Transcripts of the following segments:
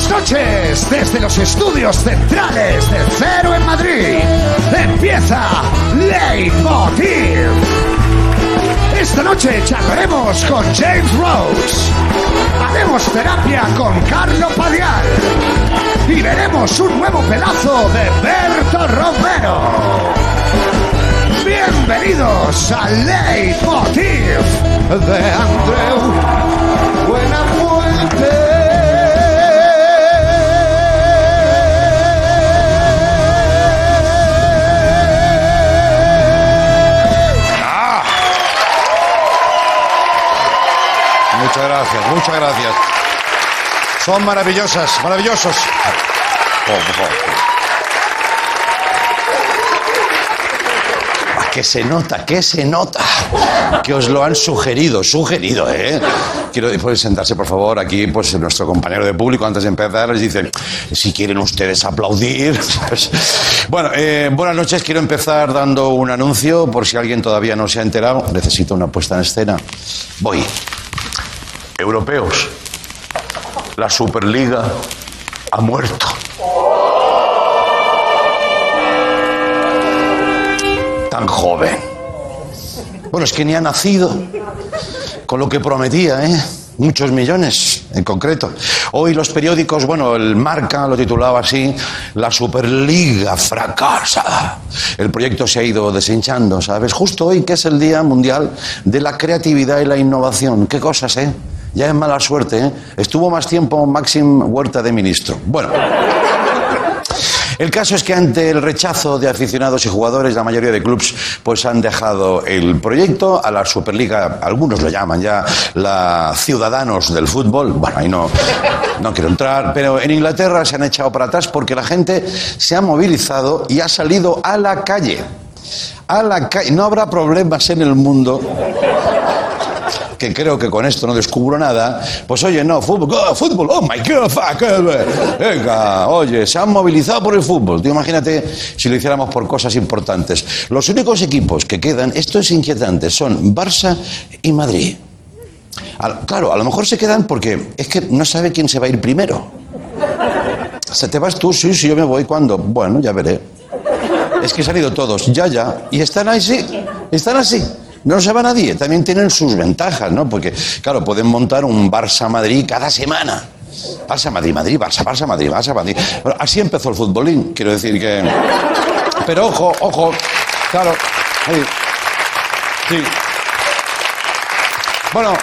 buenas noches desde los estudios centrales de Cero en Madrid. Empieza Leitmotiv. Esta noche charlaremos con James Rose. Haremos terapia con Carlo Padial. Y veremos un nuevo pedazo de Berto Romero. Bienvenidos a Leitmotiv de Andreu Buenafuente. Muchas gracias, muchas gracias. Son maravillosas, maravillosos. Oh. Ah, Que se nota, que se nota. Que os lo han sugerido, sugerido, ¿eh? Quiero sentarse, por favor. Aquí, pues nuestro compañero de público, antes de empezar, les dice: si quieren ustedes aplaudir. bueno, eh, buenas noches. Quiero empezar dando un anuncio, por si alguien todavía no se ha enterado. Necesito una puesta en escena. Voy. Europeos, la Superliga ha muerto. Tan joven. Bueno, es que ni ha nacido con lo que prometía, ¿eh? Muchos millones en concreto. Hoy los periódicos, bueno, el Marca lo titulaba así, la Superliga fracasa. El proyecto se ha ido deshinchando, ¿sabes? Justo hoy que es el Día Mundial de la Creatividad y la Innovación. Qué cosas, ¿eh? Ya es mala suerte, ¿eh? Estuvo más tiempo Maxim Huerta de ministro. Bueno. El caso es que ante el rechazo de aficionados y jugadores, la mayoría de clubes pues han dejado el proyecto a la Superliga, algunos lo llaman ya la Ciudadanos del fútbol. Bueno, ahí no, no quiero entrar, pero en Inglaterra se han echado para atrás porque la gente se ha movilizado y ha salido a la calle. A la calle. No habrá problemas en el mundo que creo que con esto no descubro nada, pues oye, no, fútbol, oh, fútbol, oh my god, fuck, eh, venga, oye, se han movilizado por el fútbol. Tú imagínate si lo hiciéramos por cosas importantes. Los únicos equipos que quedan, esto es inquietante, son Barça y Madrid. Claro, a lo mejor se quedan porque es que no sabe quién se va a ir primero. ¿Se te vas tú? Sí, sí, yo me voy. ¿Cuándo? Bueno, ya veré. Es que han salido todos, ya, ya. Y están así, están así. No se va nadie. También tienen sus ventajas, ¿no? Porque, claro, pueden montar un Barça-Madrid cada semana. Barça, Madrid, Madrid, Barça, Barça, Madrid, Barça, Madrid. Bueno, así empezó el futbolín, quiero decir que. Pero ojo, ojo, claro. Sí. Bueno,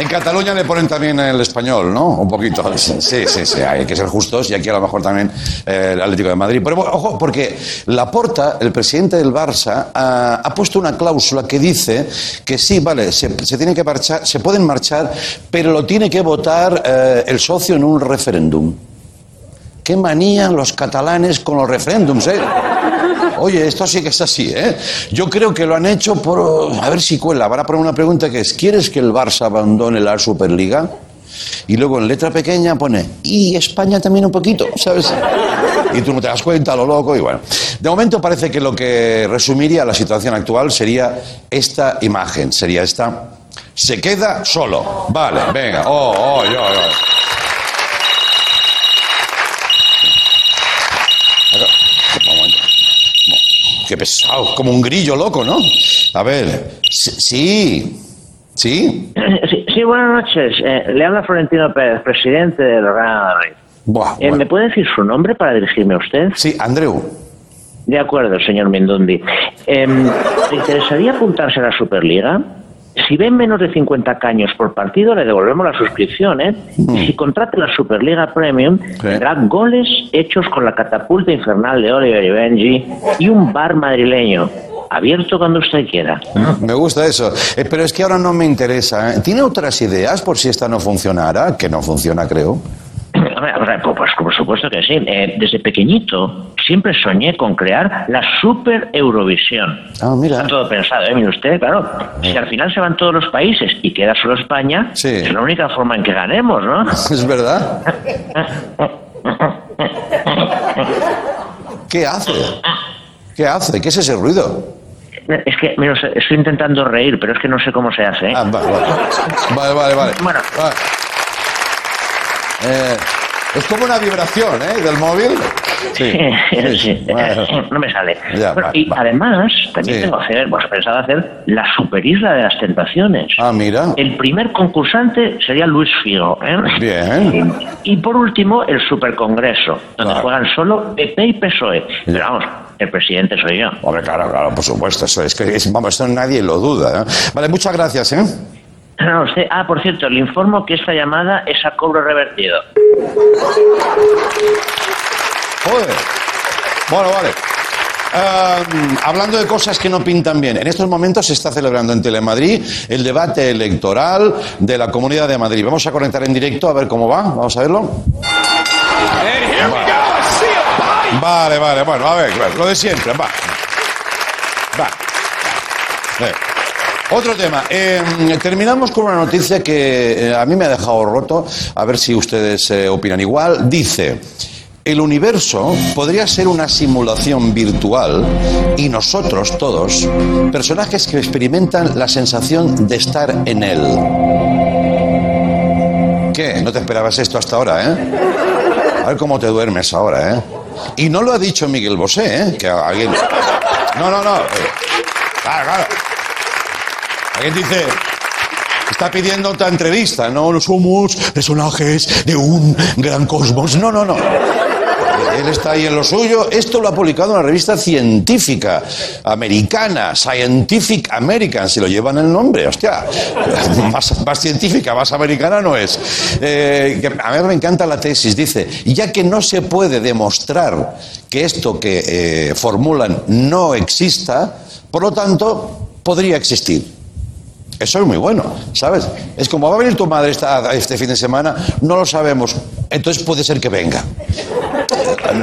en Cataluña le ponen también el español, ¿no? Un poquito. Sí, sí, sí, hay que ser justos y aquí a lo mejor también eh, el Atlético de Madrid. Pero ojo, porque Laporta, el presidente del Barça, ha, puesto una cláusula que dice que sí, vale, se, se tiene que marchar, se pueden marchar, pero lo tiene que votar eh, el socio en un referéndum. Qué manía los catalanes con los referéndums, ¿eh? Oye, esto sí que es así, ¿eh? Yo creo que lo han hecho por... A ver si cuela. Van a poner una pregunta que es, ¿quieres que el Barça abandone la Superliga? Y luego en letra pequeña pone, y España también un poquito, ¿sabes? Y tú no te das cuenta, lo loco, y bueno. De momento parece que lo que resumiría la situación actual sería esta imagen, sería esta. Se queda solo. Vale, venga. Oh, oh, yo, yo. Un momento. Qué pesado, como un grillo loco, ¿no? A ver, sí, sí. Sí, sí, buenas noches. Eh, le habla Florentino Pérez, presidente del Real Madrid. Buah, Eh. ¿Me puede decir su nombre para dirigirme a usted? Sí, Andreu. De acuerdo, señor Mendondi. Em, ¿Le interesaría apuntarse a la Superliga? Si ven menos de 50 caños por partido, le devolvemos la suscripción, ¿eh? Y si contrata la Superliga Premium, tendrá goles hechos con la catapulta infernal de Oliver y Benji y un bar madrileño. Abierto cuando usted quiera. Me gusta eso. Eh, pero es que ahora no me interesa. ¿eh? ¿Tiene otras ideas por si esta no funcionara? Que no funciona, creo. Pues, por supuesto que sí. Eh, desde pequeñito siempre soñé con crear la Super Eurovisión. Ah, mira. Está todo pensado, ¿eh? Mire usted, claro. Si al final se van todos los países y queda solo España, Sí. es la única forma en que ganemos, ¿no? Es verdad. ¿Qué hace? ¿Qué hace? ¿Qué es ese ruido? Es que, mira, estoy intentando reír, pero es que no sé cómo se hace. ¿eh? Ah, vale, vale. Vale, vale, vale. Bueno. Vale. Eh, Es como una vibración, ¿eh? Del móvil. Sí, sí. Bueno. no me sale. Ya, Bueno, vale, y además, también tengo que hacer, pues pensado hacer la superisla de las tentaciones. Ah, mira. El primer concursante sería Luis Figo. ¿eh? Bien. Y, y por último, el supercongreso, donde Claro. juegan solo PP y PSOE. Pero vamos, el presidente soy yo. Hombre, claro, claro, por supuesto. Eso es que, vamos, esto nadie lo duda. ¿eh? Vale, muchas gracias, ¿eh? No, usted, ah, por cierto, le informo que esta llamada es a cobro revertido. Joder. Bueno, vale. Am, hablando de cosas que no pintan bien, en estos momentos se está celebrando en Telemadrid el debate electoral de la Comunidad de Madrid. Vamos a conectar en directo a ver cómo va. Vamos a verlo. Vale, vale, bueno, a ver, lo de siempre, va. Va. Eh, Otro tema. Eh, terminamos con una noticia que eh, a mí me ha dejado roto. A ver si ustedes eh, opinan igual. Dice. El universo podría ser una simulación virtual y nosotros todos, personajes que experimentan la sensación de estar en él. ¿Qué? ¿No te esperabas esto hasta ahora, eh? A ver cómo te duermes ahora, ¿eh? Y no lo ha dicho Miguel Bosé, ¿eh? Que alguien... No, no, no. Claro, claro. Alguien dice... Está pidiendo otra entrevista, no somos personajes de un gran cosmos. No, no, no. Él está ahí en lo suyo. Esto lo ha publicado una revista científica americana, Scientific American, si lo llevan el nombre. Hostia, más, científica, más americana no es. Eh, a mí me encanta la tesis. Dice, ya que no se puede demostrar que esto que eh, formulan no exista, por lo tanto, podría existir. Eso es muy bueno, ¿sabes? Es como va a venir tu madre esta- este fin de semana, no lo sabemos, entonces puede ser que venga.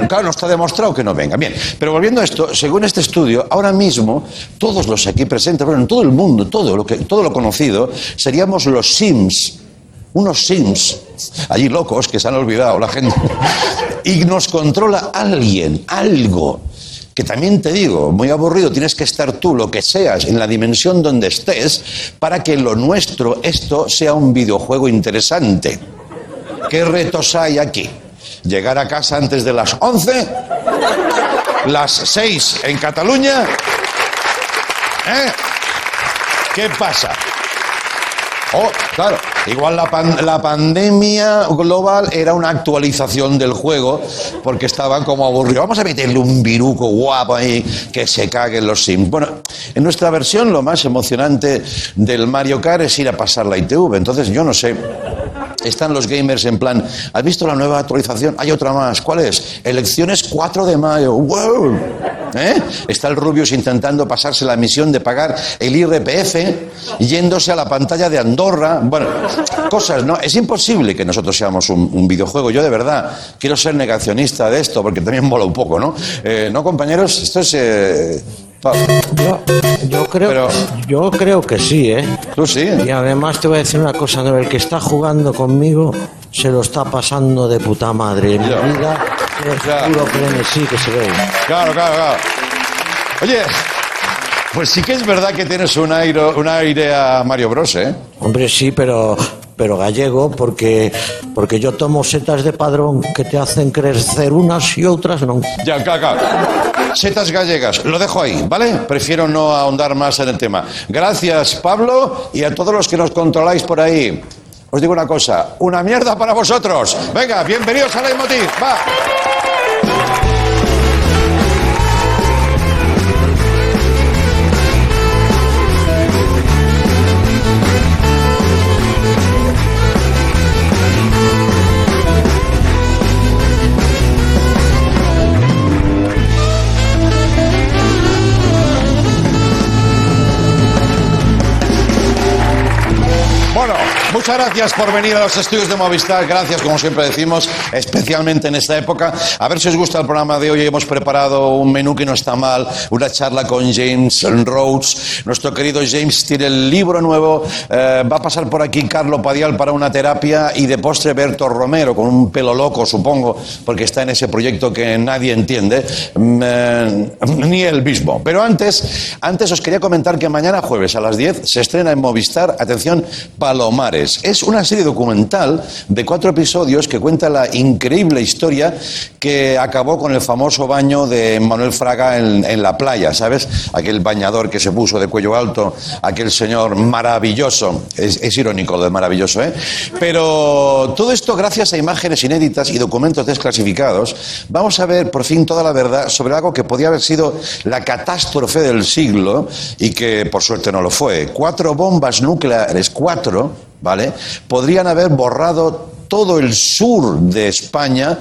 Claro, no está demostrado que no venga. Bien, pero volviendo a esto, según este estudio, ahora mismo todos los aquí presentes, bueno, en todo el mundo, todo lo, que, todo lo conocido, seríamos los Sims, unos Sims, allí locos que se han olvidado la gente, y nos controla alguien, algo. Que también te digo, muy aburrido, tienes que estar tú, lo que seas, en la dimensión donde estés, para que lo nuestro, esto, sea un videojuego interesante. ¿Qué retos hay aquí? Llegar a casa antes de las 11, las 6 en Cataluña. ¿Eh? ¿Qué pasa? Oh, claro, igual la, la pandemia global era una actualización del juego porque estaban como aburridos. Vamos a meterle un viruco guapo ahí que se caguen los Sims. Bueno, en nuestra versión lo más emocionante del Mario Kart es ir a pasar la ITV. Entonces yo no sé. Están los gamers en plan, ¿has visto la nueva actualización? Hay otra más. ¿Cuál es? Elecciones 4 de mayo. ¡Wow! ¿Eh? Está el Rubius intentando pasarse la misión de pagar el IRPF yéndose a la pantalla de Andorra. Bueno, cosas, ¿no? Es imposible que nosotros seamos un, videojuego. Yo de verdad quiero ser negacionista de esto porque también mola un poco, ¿no? Eh, ¿No, compañeros? Esto es... eh, Yo, yo creo, Pero- yo creo que sí, ¿eh? Tú sí. Y además te voy a decir una cosa, ¿no? el que está jugando conmigo se lo está pasando de puta madre. En mi vida Ya. puro frenesí que se ve. Claro, claro, claro. Oye, pues sí que es verdad que tienes un aire, un aire a Mario Bros, ¿eh? Hombre, sí, pero, pero gallego, porque, porque yo tomo setas de padrón que te hacen crecer unas y otras no. Ya, claro, claro. Setas gallegas, lo dejo ahí, ¿vale? Prefiero no ahondar más en el tema. Gracias, Pablo, y a todos los que nos controláis por ahí. Os digo una cosa, una mierda para vosotros. Venga, bienvenidos a Leitmotiv, va. Muchas gracias por venir a los estudios de Movistar. Gracias, como siempre decimos, especialmente en esta época. A ver si os gusta el programa de hoy. Hemos preparado un menú que no está mal, una charla con James Rhodes. Nuestro querido James tiene el libro nuevo. Eh, va a pasar por aquí Carlo Padial para una terapia y de postre Berto Romero, con un pelo loco, supongo, porque está en ese proyecto que nadie entiende, mm, eh, ni él mismo. Pero antes, antes os quería comentar que mañana jueves a las 10 se estrena en Movistar, atención, Palomares, Es una serie documental de cuatro episodios que cuenta la increíble historia que acabó con el famoso baño de Manuel Fraga en, la playa, ¿sabes? Aquel bañador que se puso de cuello alto, aquel señor maravilloso. Es irónico lo de maravilloso, ¿eh? Pero todo esto gracias a imágenes inéditas y documentos desclasificados, vamos a ver por fin toda la verdad sobre algo que podía haber sido la catástrofe del siglo y que por suerte no lo fue. Cuatro bombas nucleares, cuatro, ¿vale? Podrían haber borrado todo el sur de España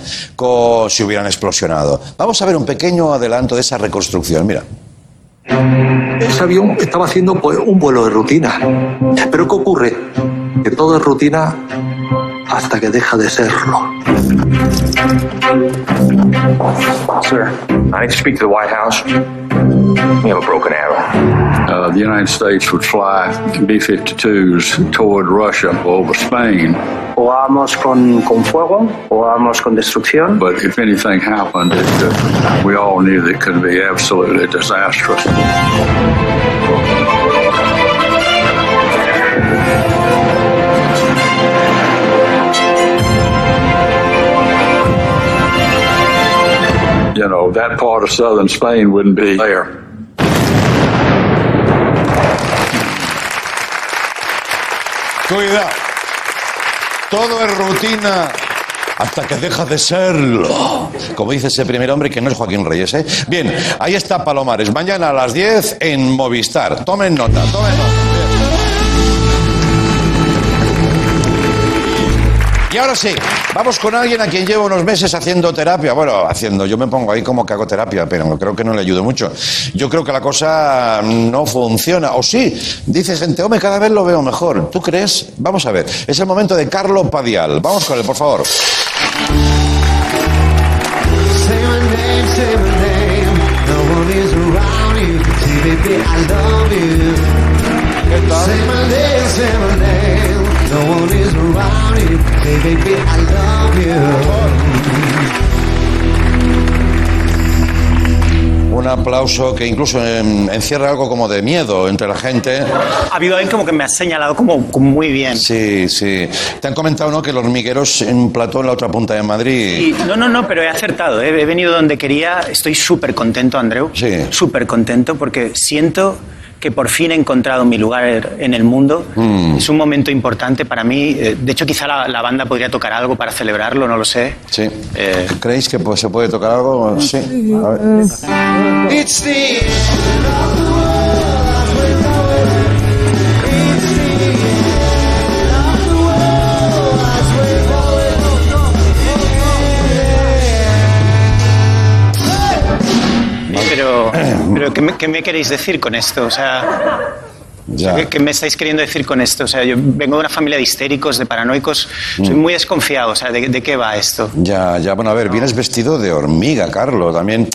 si hubieran explosionado. Vamos a ver un pequeño adelanto de esa reconstrucción. Mira. Ese avión estaba haciendo pues, un vuelo de rutina. Pero ¿qué ocurre? Que todo es rutina hasta que deja de serlo. Sir, I need to speak to the White House. We have a broken arrow. uh, the United States would fly B 52s toward Russia over Spain. O vamos con, con fuego o vamos con destrucción. But if anything happened, it, uh, we all knew that it could be absolutely disastrous. That part of southern Spain wouldn't be there. Cuidado. Todo es rutina hasta que deja de serlo. Como dice ese primer hombre que no es Joaquín Reyes, ¿eh? Bien, ahí está Palomares. Mañana a las 10 en Movistar. Tomen nota, tomen nota. Y ahora sí, vamos con alguien a quien llevo unos meses haciendo terapia. Bueno, haciendo, yo me pongo ahí como que hago terapia, pero creo que no le ayudo mucho. Yo creo que la cosa no funciona. O sí, dice gente, hombre, cada vez lo veo mejor. ¿Tú crees? Vamos a ver. Es el momento de Carlo Padial. Vamos con él, por favor. Say my No one is around you. Baby, I love you. Un aplauso que incluso encierra algo como de miedo entre la gente. Ha habido alguien como que me ha señalado como, como muy bien. Sí, sí. Te han comentado, ¿no?, que los hormigueros en un plató en la otra punta de Madrid. No, no, no, pero he acertado. ¿eh? He venido donde quería. Estoy súper contento, Andreu. Sí. Súper contento porque siento que por fin he encontrado mi lugar en el mundo. Mm. Es un momento importante para mí. Eh, De hecho, quizá la, la banda podría tocar algo para celebrarlo, no lo sé. Sí. Eh, ¿Creéis que pues, se puede tocar algo? Sí. A ver. It's the pero, pero ¿qué, me, qué me queréis decir con esto? O sea, Ya. ¿qué, qué me estáis queriendo decir con esto? O sea, yo vengo de una familia de histéricos, de paranoicos. Soy Mm. muy desconfiado. O sea, ¿de, de qué va esto? Ya, ya, bueno, a ver, vienes vestido de hormiga, Carlos, también.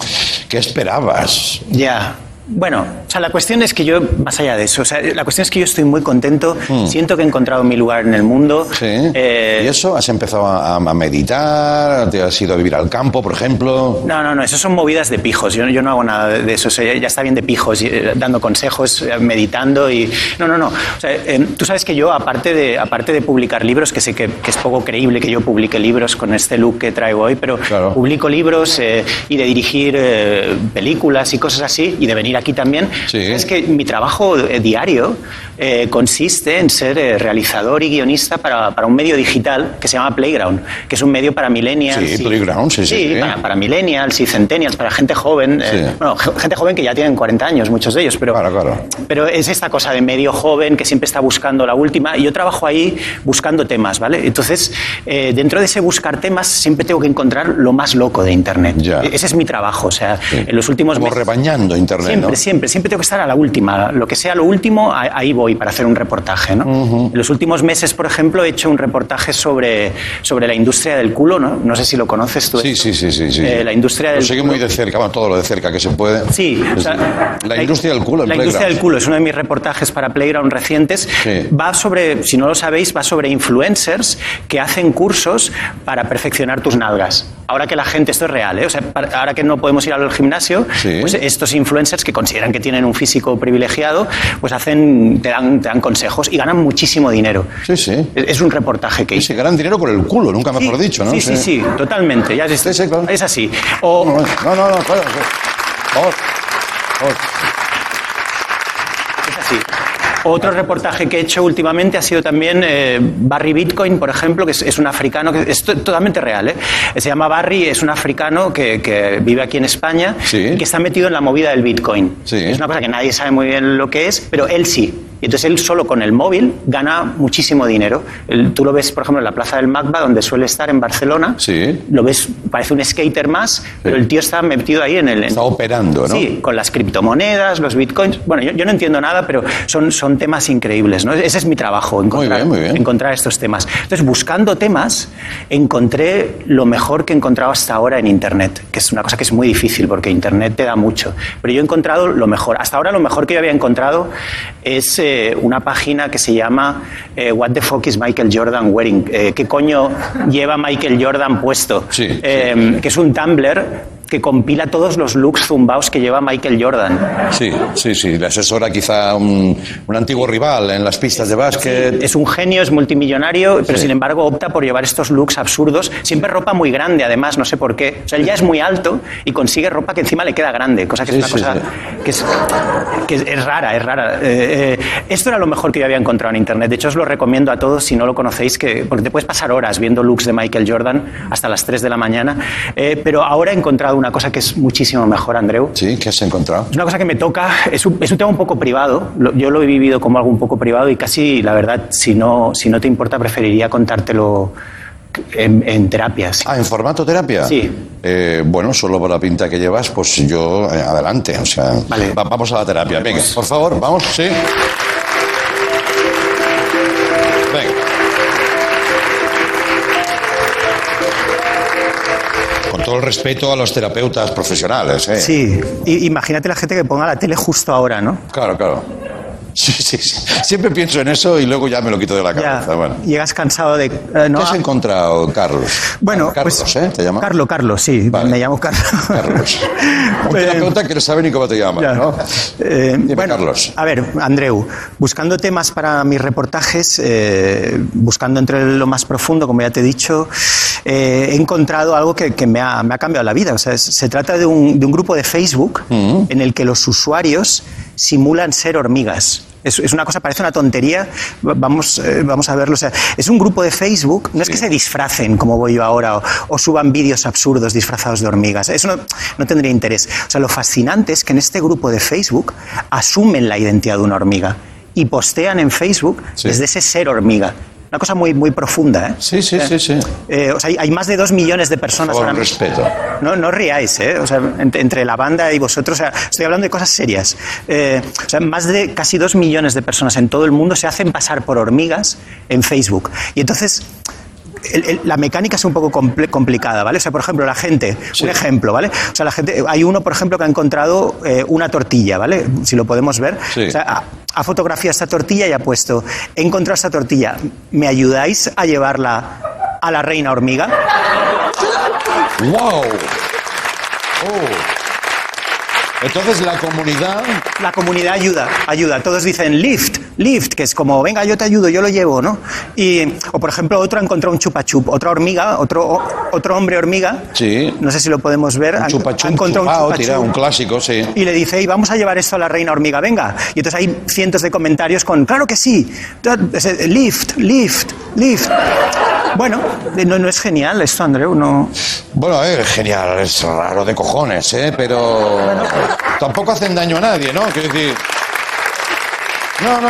¿Qué esperabas? Ya. Bueno, o sea, la cuestión es que yo, más allá de eso, o sea, la cuestión es que yo estoy muy contento, siento que he encontrado mi lugar en el mundo. Sí. Eh, ¿Y eso? ¿Has empezado a, a meditar? ¿Te has ido a vivir al campo, por ejemplo? No, no, no, eso son movidas de pijos. Yo, yo no hago nada de eso. O sea, ya- está bien de pijos, eh, dando consejos, eh, meditando y. No, no, no. O sea, eh, tú sabes que yo, aparte de, aparte de publicar libros, que sé que, que es poco creíble que yo publique libros con este look que traigo hoy, pero Claro. publico libros eh, y de dirigir eh, películas y cosas así, y de venir aquí también. Sí. Es que mi trabajo eh, diario eh, consiste en ser eh, realizador y guionista para, para un medio digital que se llama Playground, que es un medio para millennials. Sí, y- Playground, sí, sí, sí. Para, para millennials y centennials, para gente joven. eh, bueno, ge- gente joven que ya tienen 40 años, muchos de ellos, pero, Claro, claro. pero es esta cosa de medio joven que siempre está buscando la última. Y yo trabajo ahí buscando temas, ¿vale? Entonces, eh, dentro de ese buscar temas, siempre tengo que encontrar lo más loco de Internet. Ya. E- Ese es mi trabajo. O sea, en los últimos Como meses. rebañando Internet, Siempre, ¿no? siempre, siempre tengo que estar a la última. Lo que sea lo último, ahí voy para hacer un reportaje. ¿no? En los últimos meses, por ejemplo, he hecho un reportaje sobre, sobre la industria del culo. ¿no? no sé si lo conoces tú. Sí, sí, sí, sí. sí. Eh, la industria Lo del sigue culo. muy de cerca, bueno, todo lo de cerca que se puede. Sí, o Es- sea, la industria del culo en La industria del culo es uno de mis reportajes para Playground recientes. Sí. Va sobre, si no lo sabéis, va sobre influencers que hacen cursos para perfeccionar tus nalgas. Ahora que la gente, esto es real, ¿eh? O sea, para- ahora que no podemos ir al gimnasio, Sí. pues estos influencers que consideran que tienen un físico privilegiado, pues hacen, te dan, te dan consejos y ganan muchísimo dinero. Sí, sí. Es es un reportaje que hice. se ganan dinero por el culo, nunca mejor Sí, dicho, ¿no? Sí, sí, sí, totalmente. Ya es, Sí, sí, claro. es así. O, No, no, no, claro, sí. Es así. Otro reportaje que he hecho últimamente ha sido también eh, Barry Bitcoin, por ejemplo, que es, es un africano, que es to- totalmente real. ¿eh? Se llama Barry, es un africano que, que vive aquí en España Sí. y que está metido en la movida del Bitcoin. Sí. Es una cosa que nadie sabe muy bien lo que es, pero él sí. Y entonces él solo con el móvil gana muchísimo dinero. Él- tú lo ves, por ejemplo, en la Plaza del Magba, donde suele estar en Barcelona. Sí. Lo ves, parece un skater más, pero el tío está metido ahí en el... en- Está operando, ¿no? Sí, con las criptomonedas, los bitcoins. Bueno, yo, yo no entiendo nada, pero son, son temas increíbles, ¿no? Ese es mi trabajo, encontrar, bien, muy bien. encontrar estos temas. Entonces, buscando temas, encontré lo mejor que he encontrado hasta ahora en Internet, que es una cosa que es muy difícil porque Internet te da mucho. Pero yo he encontrado lo mejor. Hasta ahora lo mejor que yo había encontrado es eh, una página que se llama eh, What the fuck is Michael Jordan wearing? Eh, ¿Qué coño lleva Michael Jordan puesto? Sí, sí. Que es un Tumblr que compila todos los looks zumbaos que lleva Michael Jordan. Sí, sí, sí. Le asesora quizá un, un antiguo rival en las pistas de básquet. Es un genio, es multimillonario, pero Sí. sin embargo opta por llevar estos looks absurdos. Siempre ropa muy grande, además, no sé por qué. O sea, él ya es muy alto y consigue ropa que encima le queda grande, cosa que Sí, es una sí, cosa sí. que, es, que es rara, es rara. Eh, eh, esto era lo mejor que yo había encontrado en Internet. De hecho, os lo recomiendo a todos si no lo conocéis, que, porque te puedes pasar horas viendo looks de Michael Jordan hasta las 3 de la mañana. Eh, pero ahora he encontrado una cosa que es muchísimo mejor, Andreu. Sí, ¿qué has encontrado? Es una cosa que me toca, es un, es un tema un poco privado, lo- yo lo he vivido como algo un poco privado y casi, la verdad, si no, si no te importa, preferiría contártelo en, en terapia. sí. Ah, ¿en formato terapia? Sí. Eh, bueno, solo por la pinta que llevas, pues yo eh, adelante. O sea, Vale. va- vamos a la terapia. Venga, por favor, vamos, sí. Con todo el respeto a los terapeutas profesionales, ¿eh? Sí, I- imagínate la gente que ponga la tele justo ahora, ¿no? Claro, claro. Sí, sí, sí. Siempre pienso en eso y luego ya me lo quito de la Ya, cabeza. Bueno. llegas cansado de... eh, ¿Qué no, has encontrado, Carlos? bueno, Carlos, pues, ¿eh? ¿Te llamas? Carlos, Carlos, sí, Vale. me llamo Carlos. Carlos. Un Eh, terapeuta que no sabe ni cómo te llamas, Ya. ¿no? Eh, Dime, bueno, Carlos. A ver, Andreu, buscando temas para mis reportajes, eh, buscando entre lo más profundo, como ya te he dicho, eh, he encontrado algo que, que me, ha, me ha cambiado la vida. O sea, se trata de un, de un grupo de Facebook Mm. en el que los usuarios simulan ser hormigas. Es, es una cosa, parece una tontería. Va- Vamos, eh, vamos a verlo. O sea, es un grupo de Facebook. No es que se disfracen como voy yo ahora o, o suban vídeos absurdos disfrazados de hormigas. Eso no, no tendría interés. O sea, lo fascinante es que en este grupo de Facebook asumen la identidad de una hormiga y postean en Facebook Sí. desde ese ser hormiga. Una cosa muy, muy profunda, ¿eh? Sí, sí, Eh, sí, sí. eh, o sea, hay, hay más de dos millones de personas Por ahora mismo. respeto. No, no riáis, ¿eh? O sea, ent- entre la banda y vosotros, o sea, estoy hablando de cosas serias. Eh, o sea, más de casi dos millones de personas en todo el mundo se hacen pasar por hormigas en Facebook. Y entonces. El- el- la mecánica es un poco comple- complicada, ¿vale? O sea, por ejemplo, la gente, un ejemplo, ¿vale? O sea, la gente, hay uno, por ejemplo, que ha encontrado eh, una tortilla, ¿vale? Si lo podemos ver. Sí. O sea, ha, ha fotografiado esta tortilla y ha puesto, he encontrado esta tortilla, ¿me ayudáis a llevarla a la reina hormiga? ¡Wow! Oh. Entonces la comunidad. La comunidad ayuda, ayuda. Todos dicen lift, lift, que es como, venga, yo te ayudo, yo lo llevo, ¿no? Y, o por ejemplo, otro ha encontrado un chupa chup, otra hormiga, otro, otro hombre hormiga. Sí. No sé si lo podemos ver. ha- Chupa ha un chupa tira, un clásico, sí. Y le dice, y vamos a llevar esto a la reina hormiga, venga. Y entonces hay cientos de comentarios con, claro que sí, Ese, lift, lift, lift. Bueno, no, no es genial esto, Andreu, no... Bueno, eh, genial, es raro de cojones, ¿eh? Pero tampoco hacen daño a nadie, ¿no? Quiero decir... No, no.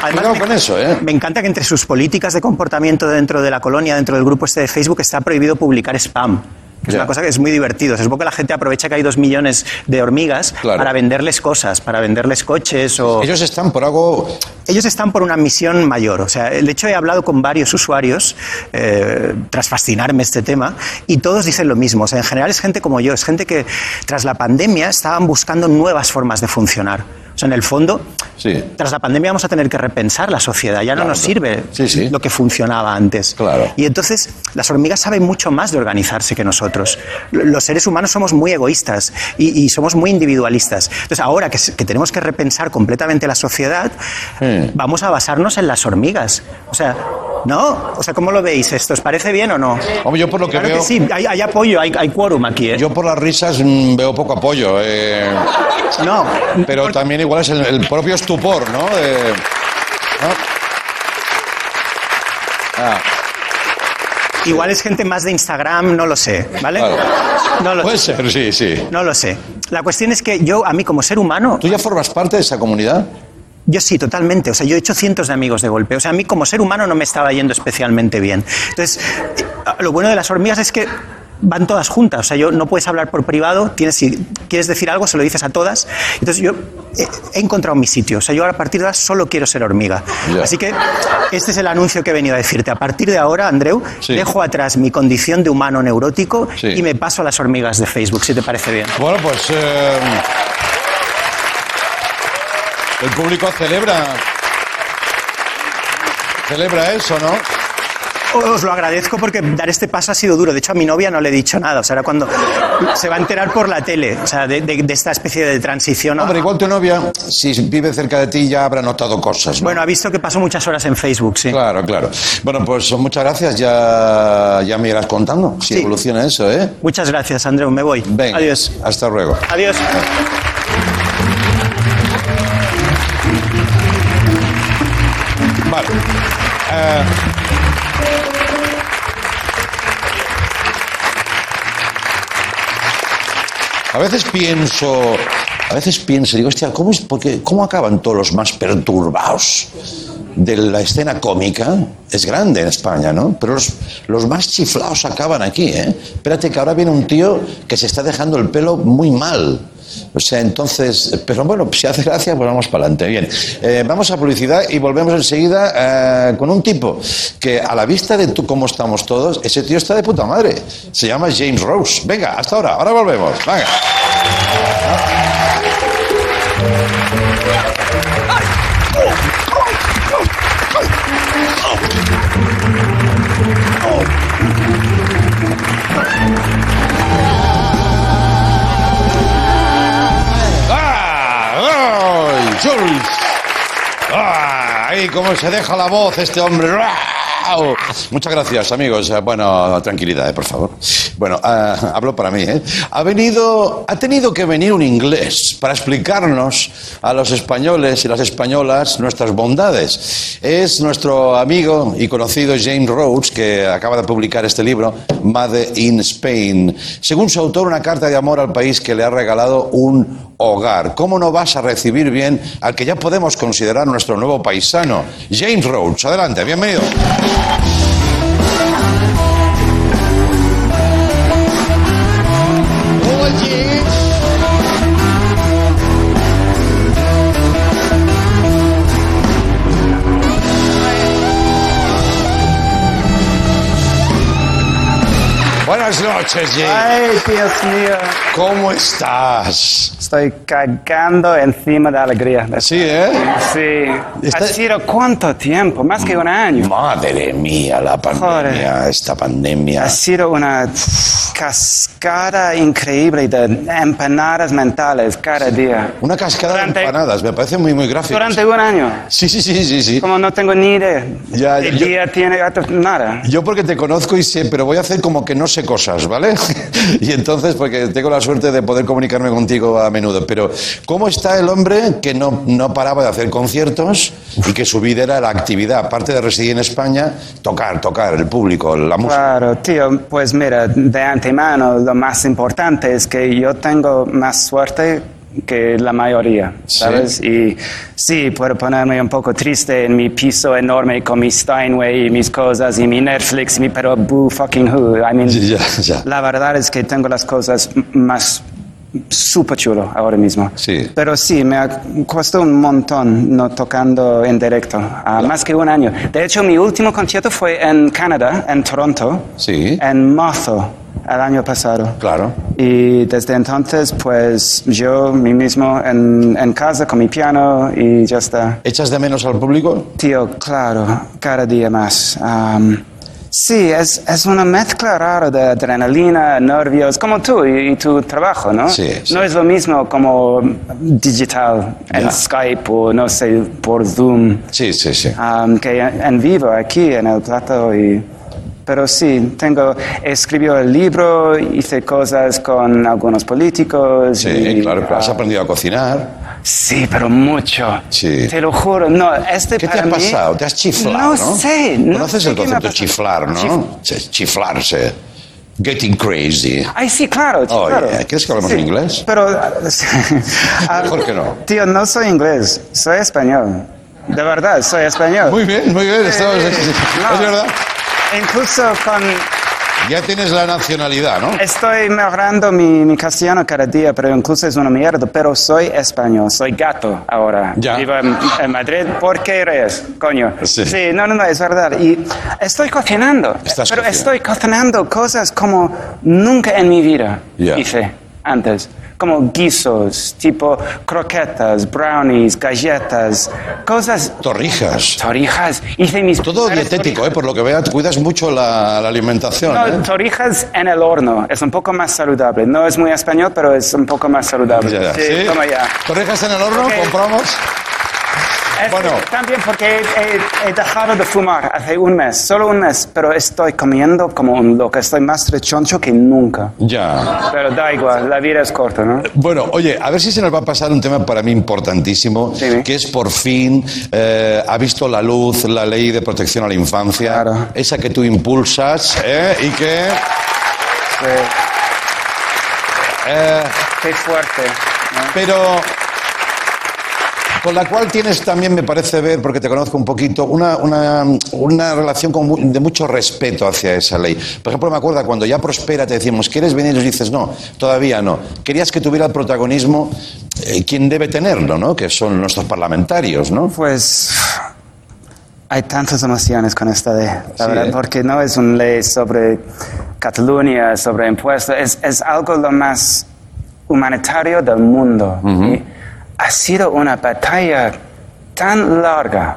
Además, Cuidado me- con eso, ¿eh? Me encanta que entre sus políticas de comportamiento dentro de la colonia, dentro del grupo este de Facebook, está prohibido publicar spam. Que es una cosa que es muy divertido. Se supone que la gente aprovecha que hay dos millones de hormigas Claro. para venderles cosas, para venderles coches o... Ellos están por algo... Ellos están por una misión mayor. O sea, de hecho he hablado con varios usuarios eh, tras fascinarme este tema y todos dicen lo mismo. O sea, en general es gente como yo, es gente que tras la pandemia estaban buscando nuevas formas de funcionar. O sea, en el fondo, Sí. tras la pandemia vamos a tener que repensar la sociedad. Ya no Claro, nos sirve Sí, sí. lo que funcionaba antes. Claro. Y entonces las hormigas saben mucho más de organizarse que nosotros. Los seres humanos somos muy egoístas y, y somos muy individualistas. Entonces ahora que, que tenemos que repensar completamente la sociedad, vamos a basarnos en las hormigas. O sea, ¿no? O sea, ¿cómo lo veis esto? ¿Os parece bien o no? Hombre, yo por lo que Claro veo... que sí, hay, hay apoyo, hay, hay quórum aquí. ¿eh? Yo por las risas mm, veo poco apoyo. eh, no, pero también igual es el, el propio estupor, ¿no? De- ¿no? Ah, igual es gente más de Instagram, no lo sé, ¿vale? Claro. No lo puede ser, sí, sí. No lo sé. La cuestión es que yo, a mí como ser humano, ¿Tú ya formas parte de esa comunidad? yo sí, totalmente. O sea, yo he hecho cientos de amigos de golpe. O sea, a mí como ser humano no me estaba yendo especialmente bien. Entonces, eh, lo bueno de las hormigas es que van todas juntas. O sea, yo no puedes hablar por privado. Tienes, si quieres decir algo, se lo dices a todas. Entonces, yo he, encontrado mi sitio. O sea, yo a partir de ahora solo quiero ser hormiga. Así que este es el anuncio que he venido a decirte. A partir de ahora, Andreu, Sí. dejo atrás mi condición de humano neurótico Sí. y me paso a las hormigas de Facebook, si te parece bien. Bueno, pues eh, el público celebra celebra eso, ¿no? Os lo agradezco porque dar este paso ha sido duro. De hecho, a mi novia no le he dicho nada. O sea, cuando se va a enterar por la tele, o sea, de, de- de esta especie de transición. a- Hombre, igual tu novia, si vive cerca de ti, ya habrá notado cosas. ¿no? Bueno, ha visto que paso muchas horas en Facebook, sí. Claro, claro. Bueno, pues muchas gracias. Ya, ya me irás contando si Sí. evoluciona eso, ¿eh? Muchas gracias, Andreu. Me voy. Venga. Adiós. Hasta luego. Adiós. Vale. Eh, a veces pienso, a veces pienso, digo, hostia, ¿cómo, es, porque, ¿cómo acaban todos los más perturbados de la escena cómica? Es grande en España, ¿no? Pero los, los más chiflados acaban aquí, ¿eh? Espérate que ahora viene un tío que se está dejando el pelo muy mal. O sea, entonces, pero bueno, si hace gracia, pues vamos para adelante. Bien, Eh, vamos a publicidad y volvemos enseguida eh, con un tipo que a la vista de tú cómo estamos todos, ese tío está de puta madre. Se llama James Rose. Venga, hasta ahora, ahora volvemos. Venga. ¡Ah! ¡Ah! ¡Ay, cómo se deja la voz este hombre! Muchas gracias, amigos. Bueno, tranquilidad, eh, por favor. Bueno, ah, hablo para mí, ¿eh? Ha ha tenido que venir un inglés para explicarnos a los españoles y las españolas nuestras bondades. Es nuestro amigo y conocido James Rhodes, que acaba de publicar este libro, Made in Spain. Según su autor, una carta de amor al país que le ha regalado un hogar. ¿Cómo no vas a recibir bien al que ya podemos considerar nuestro nuevo paisano? James Rhodes, adelante, bienvenido. Buenas noches, James. Ay, Dios mío. ¿Cómo estás? Estoy cagando encima de alegría. Sí, ¿eh? Sí. Está- Ha sido cuánto tiempo, más que un año. Madre mía, la pandemia, esta pandemia. Ha sido una cascada increíble de empanadas mentales cada día. Una cascada Durante- de empanadas, me parece muy, muy gráfico. Durante un año. Sí, sí, sí, sí, sí. Como no tengo ni idea. Ya, El yo- día tiene nada. Yo porque te conozco y sé, pero voy a hacer como que no sé cosas, ¿vale? y entonces, porque tengo la suerte de poder comunicarme contigo a menudo. Pero, ¿cómo está el hombre que no, no paraba de hacer conciertos y que su vida era la actividad, aparte de residir en España, tocar, tocar, el público, la música? Claro, tío, pues mira, de antemano lo más importante es que yo tengo más suerte que la mayoría, ¿sabes? Y sí, puedo ponerme un poco triste en mi piso enorme con mi Steinway y mis cosas y mi Netflix, y mi, pero boo fucking who. I mean, Ya, ya. la verdad es que tengo las cosas más súper chulo ahora mismo. Sí. Pero sí, me ha costado un montón no tocando en directo, ah, más que un año. De hecho, mi último concierto fue en Canadá, en Toronto, Sí. en marzo. El año pasado. Claro. Y desde entonces, pues yo, mí mismo, en, en casa con mi piano y ya está. ¿Echas de menos al público? Tío, claro, cada día más. Am, sí, es, es una mezcla rara de adrenalina, nervios, como tú y, y tu trabajo, ¿no? Sí, sí. No es lo mismo como digital, en. Skype o no sé, por Zoom, Sí, sí, sí. am, que en, en vivo aquí en el plato. Y, pero sí, tengo, escribió el libro, hice cosas con algunos políticos. Sí, y, claro, pero has ah, aprendido a cocinar. Sí, pero mucho. Sí. Te lo juro. No, este ¿Qué te para ha mí- pasado? ¿Te has chiflado, No no? sé. no ¿Conoces sé el concepto chiflar, no? Chif- Chiflarse. Getting crazy. Ay, sí, claro. sí, Oye, claro. ¿quieres que hablemos Sí, en inglés? Pero. ah, Mejor que no. Tío, no soy inglés, soy español. De verdad, soy español. Muy bien, muy bien. estamos- Eh, no. Es verdad. Incluso con. Ya tienes la nacionalidad, ¿no? Estoy mejorando mi, mi castellano cada día, pero incluso es una mierda. Pero soy español, soy gato ahora. Ya. Vivo en, en Madrid. ¿Por qué eres, coño? Sí. no, no, no, es verdad. Y estoy cocinando. Estás pero cocinando. estoy cocinando cosas como nunca en mi vida Ya. hice antes. Como guisos, tipo croquetas, brownies, galletas, cosas. Torrijas. Torrijas. Hice mis. Todo dietético, ¿eh? Por lo que vea, cuidas mucho la, la alimentación. No, ¿eh? torrijas en el horno. Es un poco más saludable. No es muy español, pero es un poco más saludable. Ya, ya. Sí, ¿Sí? toma ya. Torrijas en el horno, Ok. compramos. Es Bueno. También porque he, he- he dejado de fumar hace un mes, solo un mes, pero estoy comiendo como un loco. Estoy más rechoncho que nunca. Ya. Pero da igual, la vida es corta, ¿no? Bueno, oye, a ver si se nos va a pasar un tema para mí importantísimo, Dime. que es por fin eh, ha visto la luz la ley de protección a la infancia, Claro. esa que tú impulsas ¿eh? y que Sí. eh, Qué fuerte. ¿no? pero con la cual tienes también, me parece ver, porque te conozco un poquito, una, una, una relación con de mucho respeto hacia esa ley. Por ejemplo, me acuerdo cuando ya prospera, te decimos, ¿quieres venir? Y dices, no, todavía no. Querías que tuviera el protagonismo eh, quien debe tenerlo, ¿no? Que son nuestros parlamentarios, ¿no? Pues hay tantas emociones con esta ley, la Sí, verdad, ¿eh? porque no es una ley sobre Cataluña, sobre impuestos, es, es algo lo más humanitario del mundo. Y ha sido una batalla tan larga,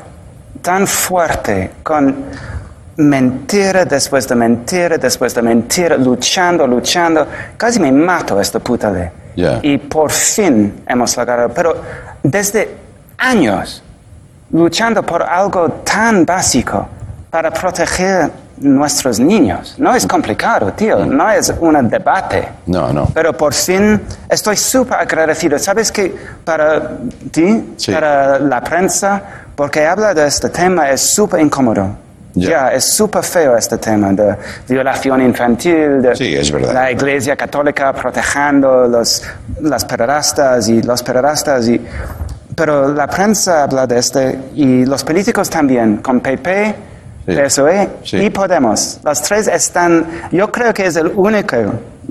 tan fuerte, con mentira después de mentira después de mentira, luchando, luchando. Casi me mato esta puta ley. Ya. Y por fin hemos logrado, pero desde años luchando por algo tan básico para proteger nuestros niños. No es complicado, tío, no es un debate. No, no. Pero por fin estoy súper agradecido. ¿Sabes que para ti, Sí. para la prensa, porque habla de este tema es súper incómodo? Ya. Ya, es súper feo este tema de violación infantil, de Sí, es verdad. la Iglesia Católica protegiendo los, las pederastas y los pederastas. Y, pero la prensa habla de este y los políticos también, con PP, Sí. PSOE Sí. E y Podemos. Los tres están, yo creo que es el único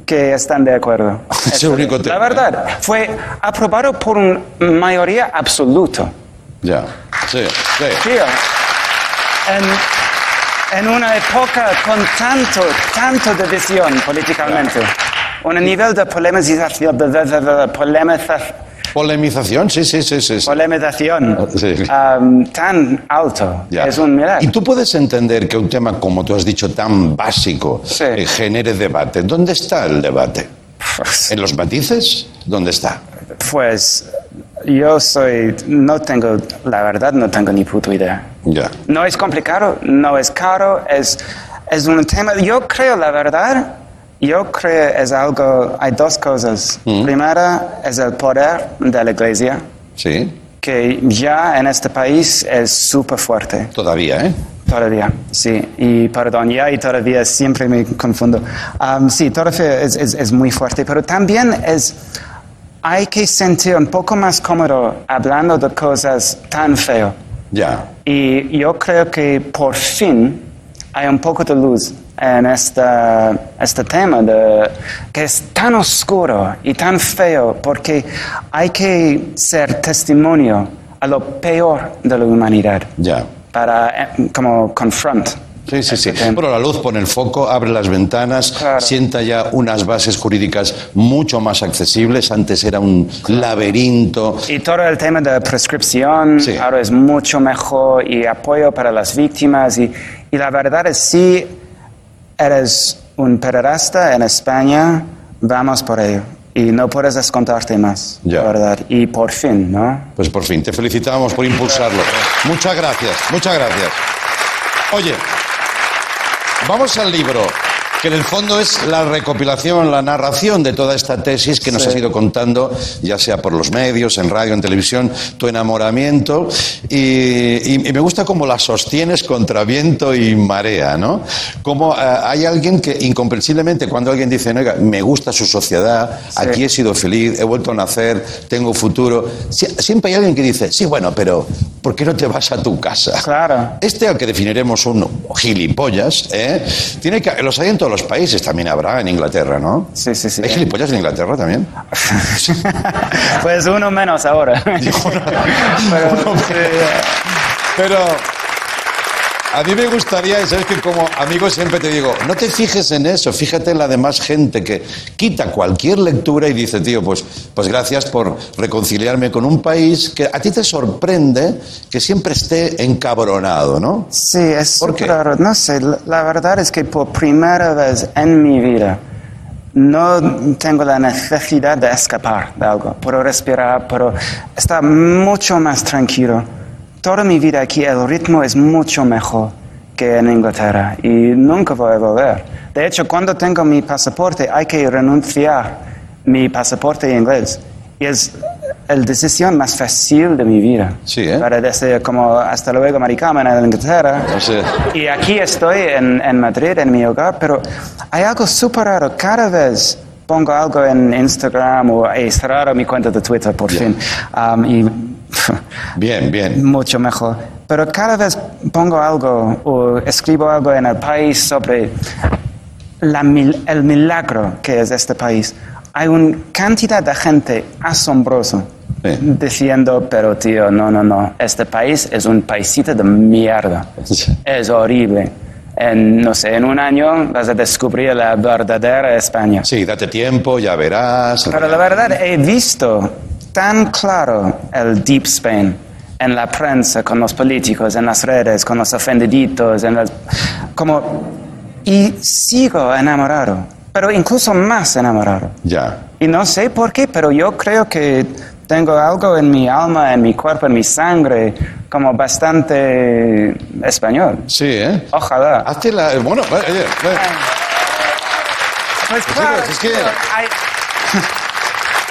que están de acuerdo. Es el único La tema. verdad, fue aprobado por una mayoría absoluta. Ya. Sí, sí. Tío, en, en una época con tanto, tanto división políticamente, un nivel de polemización, de, de- de- de polemiza- Polemización, sí, sí, sí, sí. polemización Sí. um, tan alto, Ya. es un milagro. Y tú puedes entender que un tema, como tú has dicho, tan básico, Sí. eh, genere debate. ¿Dónde está el debate? ¿En los matices? ¿Dónde está? Pues yo soy, no tengo, la verdad, no tengo ni puta idea. Ya. No es complicado, no es caro, es, es un tema. Yo creo, la verdad, yo creo es algo. Hay dos cosas. Primera es el poder de la iglesia, Sí, que ya en este país es súper fuerte. todavía, ¿eh? Todavía, sí. Y perdón, ya y todavía siempre me confundo. Am, sí, todavía es, es- es muy fuerte, pero también es. Hay que sentir un poco más cómodo hablando de cosas tan feas. Ya. Y yo creo que por fin hay un poco de luz en esta, este tema de, que es tan oscuro y tan feo porque hay que ser testimonio a lo peor de la humanidad Ya. para eh, como confront Sí, sí, sí. este. Bueno, la luz pone el foco, abre las ventanas, Claro. sienta ya unas bases jurídicas mucho más accesibles. Antes era un laberinto. Y todo el tema de prescripción Sí. ahora es mucho mejor y apoyo para las víctimas. Y, y la verdad es, si eres un pederasta en España, vamos por ello. Y no puedes descontarte más, Ya. verdad. Y por fin, ¿no? Pues por fin, te felicitamos por impulsarlo. Muchas gracias, muchas gracias. Oye, vamos al libro, que en el fondo es la recopilación, la narración de toda esta tesis que nos Sí. has ido contando, ya sea por los medios, en radio, en televisión, tu enamoramiento. Y, y- y me gusta cómo la sostienes contra viento y marea, ¿no? Como eh, hay alguien que incomprensiblemente, cuando alguien dice, "Oiga, me gusta su sociedad, aquí he sido feliz, he vuelto a nacer, tengo futuro, si- siempre hay alguien que dice, sí, bueno, pero ¿por qué no te vas a tu casa? Claro. Este al que definiremos un gilipollas, ¿eh? Tiene que, los hay en todos los países, también habrá en Inglaterra, ¿no? Sí, sí, sí. ¿Hay gilipollas en Inglaterra también? pues uno menos ahora. Pero, sí, Pero a mí me gustaría, sabes que como amigo siempre te digo, no te fijes en eso, fíjate en la demás gente que quita cualquier lectura y dice, tío, pues, pues gracias por reconciliarme con un país que a ti te sorprende que siempre esté encabronado, ¿no? Sí, es ¿Por qué? súper raro. No sé, la, la verdad es que por primera vez en mi vida no tengo la necesidad de escapar de algo. Puedo respirar, puedo estar mucho más tranquilo. Toda mi vida aquí el ritmo es mucho mejor que en Inglaterra y nunca voy a volver. De hecho, cuando tengo mi pasaporte hay que renunciar mi pasaporte inglés. Y es la decisión más fácil de mi vida. Sí, ¿eh? Para decir como hasta luego, Maricarmen, en Inglaterra. O sea, Y aquí estoy en, en Madrid, en mi hogar, pero hay algo súper raro. Cada vez pongo algo en Instagram o he cerrado mi cuenta de Twitter por fin. Um, y bien, bien. mucho mejor. Pero cada vez pongo algo o escribo algo en el país sobre la mil- el milagro que es este país. Hay una cantidad de gente asombrosa Sí. diciendo, pero tío, no, no, no, este país es un paisito de mierda. Sí. Es horrible. En, no sé, en un año vas a descubrir la verdadera España. Sí, date tiempo, ya verás. Pero la verdad he visto tan claro el Deep Spain en la prensa, con los políticos, en las redes, con los ofendiditos, en las, como, y sigo enamorado, pero incluso más enamorado. Ya. Y no sé por qué, pero yo creo que tengo algo en mi alma, en mi cuerpo, en mi sangre, como bastante español. Sí, ¿eh? Ojalá. Hazte la... Bueno, oye, oye, Pues Sí, claro, pues es que- hay-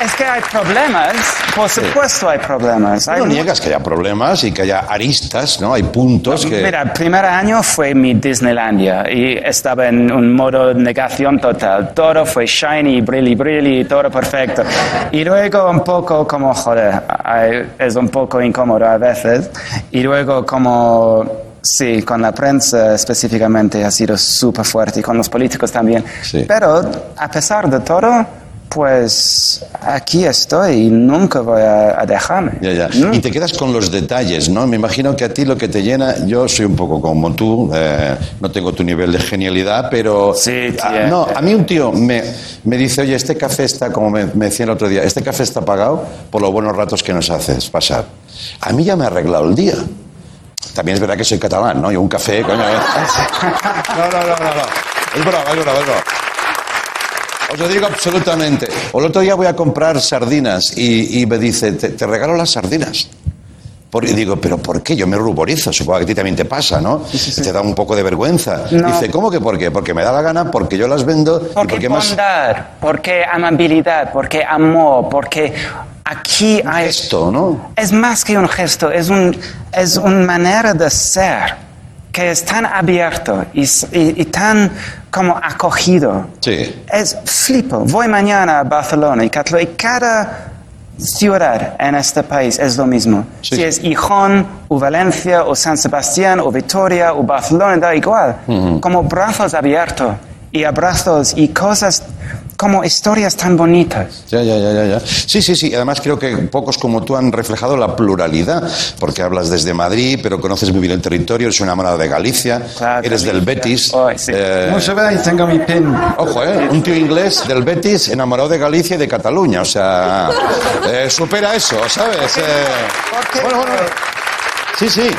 es que hay problemas, por supuesto hay problemas. Hay no niegas que haya problemas y que haya aristas, ¿no? Hay puntos que... Mira, el primer año fue mi Disneylandia y estaba en un modo negación total. Todo fue shiny, brilli, brilli, todo perfecto. Y luego un poco como, joder, hay- es un poco incómodo a veces. Y luego como, sí, con la prensa específicamente ha sido súper fuerte y con los políticos también. Sí. Pero a pesar de todo, pues aquí estoy y nunca voy a, a dejarme. Ya, ya. Y te quedas con los detalles, ¿no? Me imagino que a ti lo que te llena, yo soy un poco como tú, eh, no tengo tu nivel de genialidad, pero... Sí, Ah, tío. no, a mí un tío me, me dice, oye, este café está, como me, me decía el otro día, este café está pagado por los buenos ratos que nos haces pasar. A mí ya me ha arreglado el día. También es verdad que soy catalán, ¿no? Y un café, coño. ¿eh? No, no, no, no, no. Es broma, es broma, es broma. Os lo digo absolutamente. O el otro día voy a comprar sardinas y, y me dice, te, te regalo las sardinas. Por- y digo, ¿pero por qué? Yo me ruborizo, supongo que a ti también te pasa, ¿no? Te da un poco de vergüenza. No. Dice, ¿cómo que por qué? Porque me da la gana, porque yo las vendo y Porque porque más... bondad, porque amabilidad, porque amor, porque aquí hay... Esto, ¿no? Es más que un gesto, es, un, es una manera de ser que es tan abierto y, s- y- y tan como acogido. Sí. Es flipo. Voy mañana a Barcelona y Cataluña y cada ciudad en este país es lo mismo. Sí. Si es Gijón, o Valencia, o San Sebastián, o Vitoria, o Barcelona, da igual. Como brazos abiertos. Y abrazos y cosas como historias tan bonitas. Ya, ya, ya, ya, ya. Sí, sí, sí. Además creo que pocos como tú han reflejado la pluralidad, porque hablas desde Madrid, pero conoces muy bien el territorio, eres un enamorado de Galicia, Claro, eres del Galicia. Betis. Ay, sí. eh, No se ve, tengo mi pin. Ojo, ¿eh? Un tío inglés del Betis enamorado de Galicia y de Cataluña. O sea, eh, supera eso, ¿sabes? Eh, bueno, bueno, bueno. Sí, sí.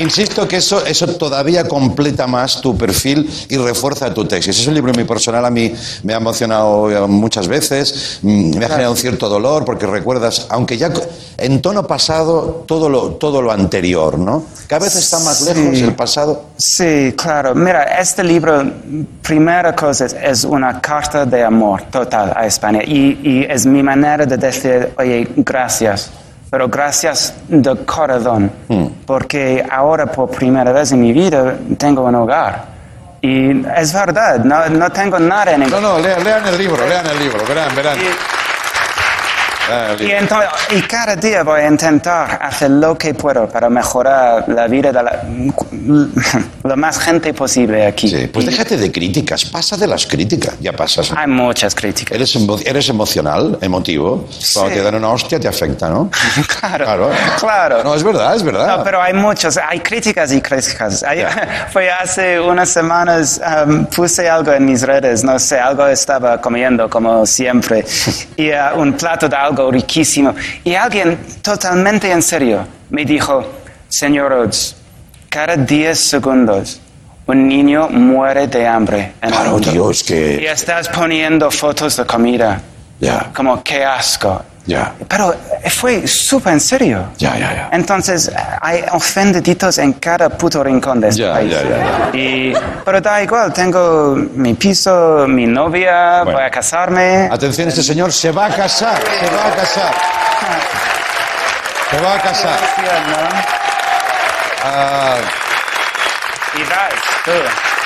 Insisto que eso, eso todavía completa más tu perfil y refuerza tu tesis. Es un libro muy personal, a mí me ha emocionado muchas veces, mm, me ha generado un cierto dolor porque recuerdas, aunque ya en tono pasado, todo lo, todo lo anterior, ¿no? Cada vez está más lejos Sí. el pasado. Sí, claro. Mira, este libro, primera cosa, es, es una carta de amor total a España y, y es mi manera de decir, oye, gracias, pero gracias de corazón, porque ahora por primera vez en mi vida tengo un hogar. Y es verdad, no, no tengo nada en No, no, lean, lean el libro, lean el libro, verán, verán. El Y, entonces, y cada día voy a intentar hacer lo que puedo para mejorar la vida de la, lo más gente posible aquí. Sí, pues déjate de críticas, pasa de las críticas, ya pasas. Hay muchas críticas. Eres, emo- eres emocional, emotivo. Cuando Sí. te dan una hostia te afecta, ¿no? Claro, Claro. claro. No, es verdad, es verdad. No, pero hay muchos, hay críticas y críticas. Hay- fue hace unas semanas, um, puse algo en mis redes, no sé, algo estaba comiendo como siempre, y uh, un plato de algo riquísimo. Y alguien totalmente en serio me dijo, señor Rhodes, cada 10 segundos un niño muere de hambre. En el Claro, mundo. es Y que... estás poniendo fotos de comida. Ya. Como, qué asco. Ya. Pero fue súper en serio. Ya, ya, ya. Entonces, hay ofendiditos en cada puto rincón de este Ya, país. ya, ya, Y, pero da igual, tengo mi piso, mi novia, Bueno. voy a casarme. Atención, este señor se va a casar, se va a casar. Se va a casar. Ah, Y vas, tú.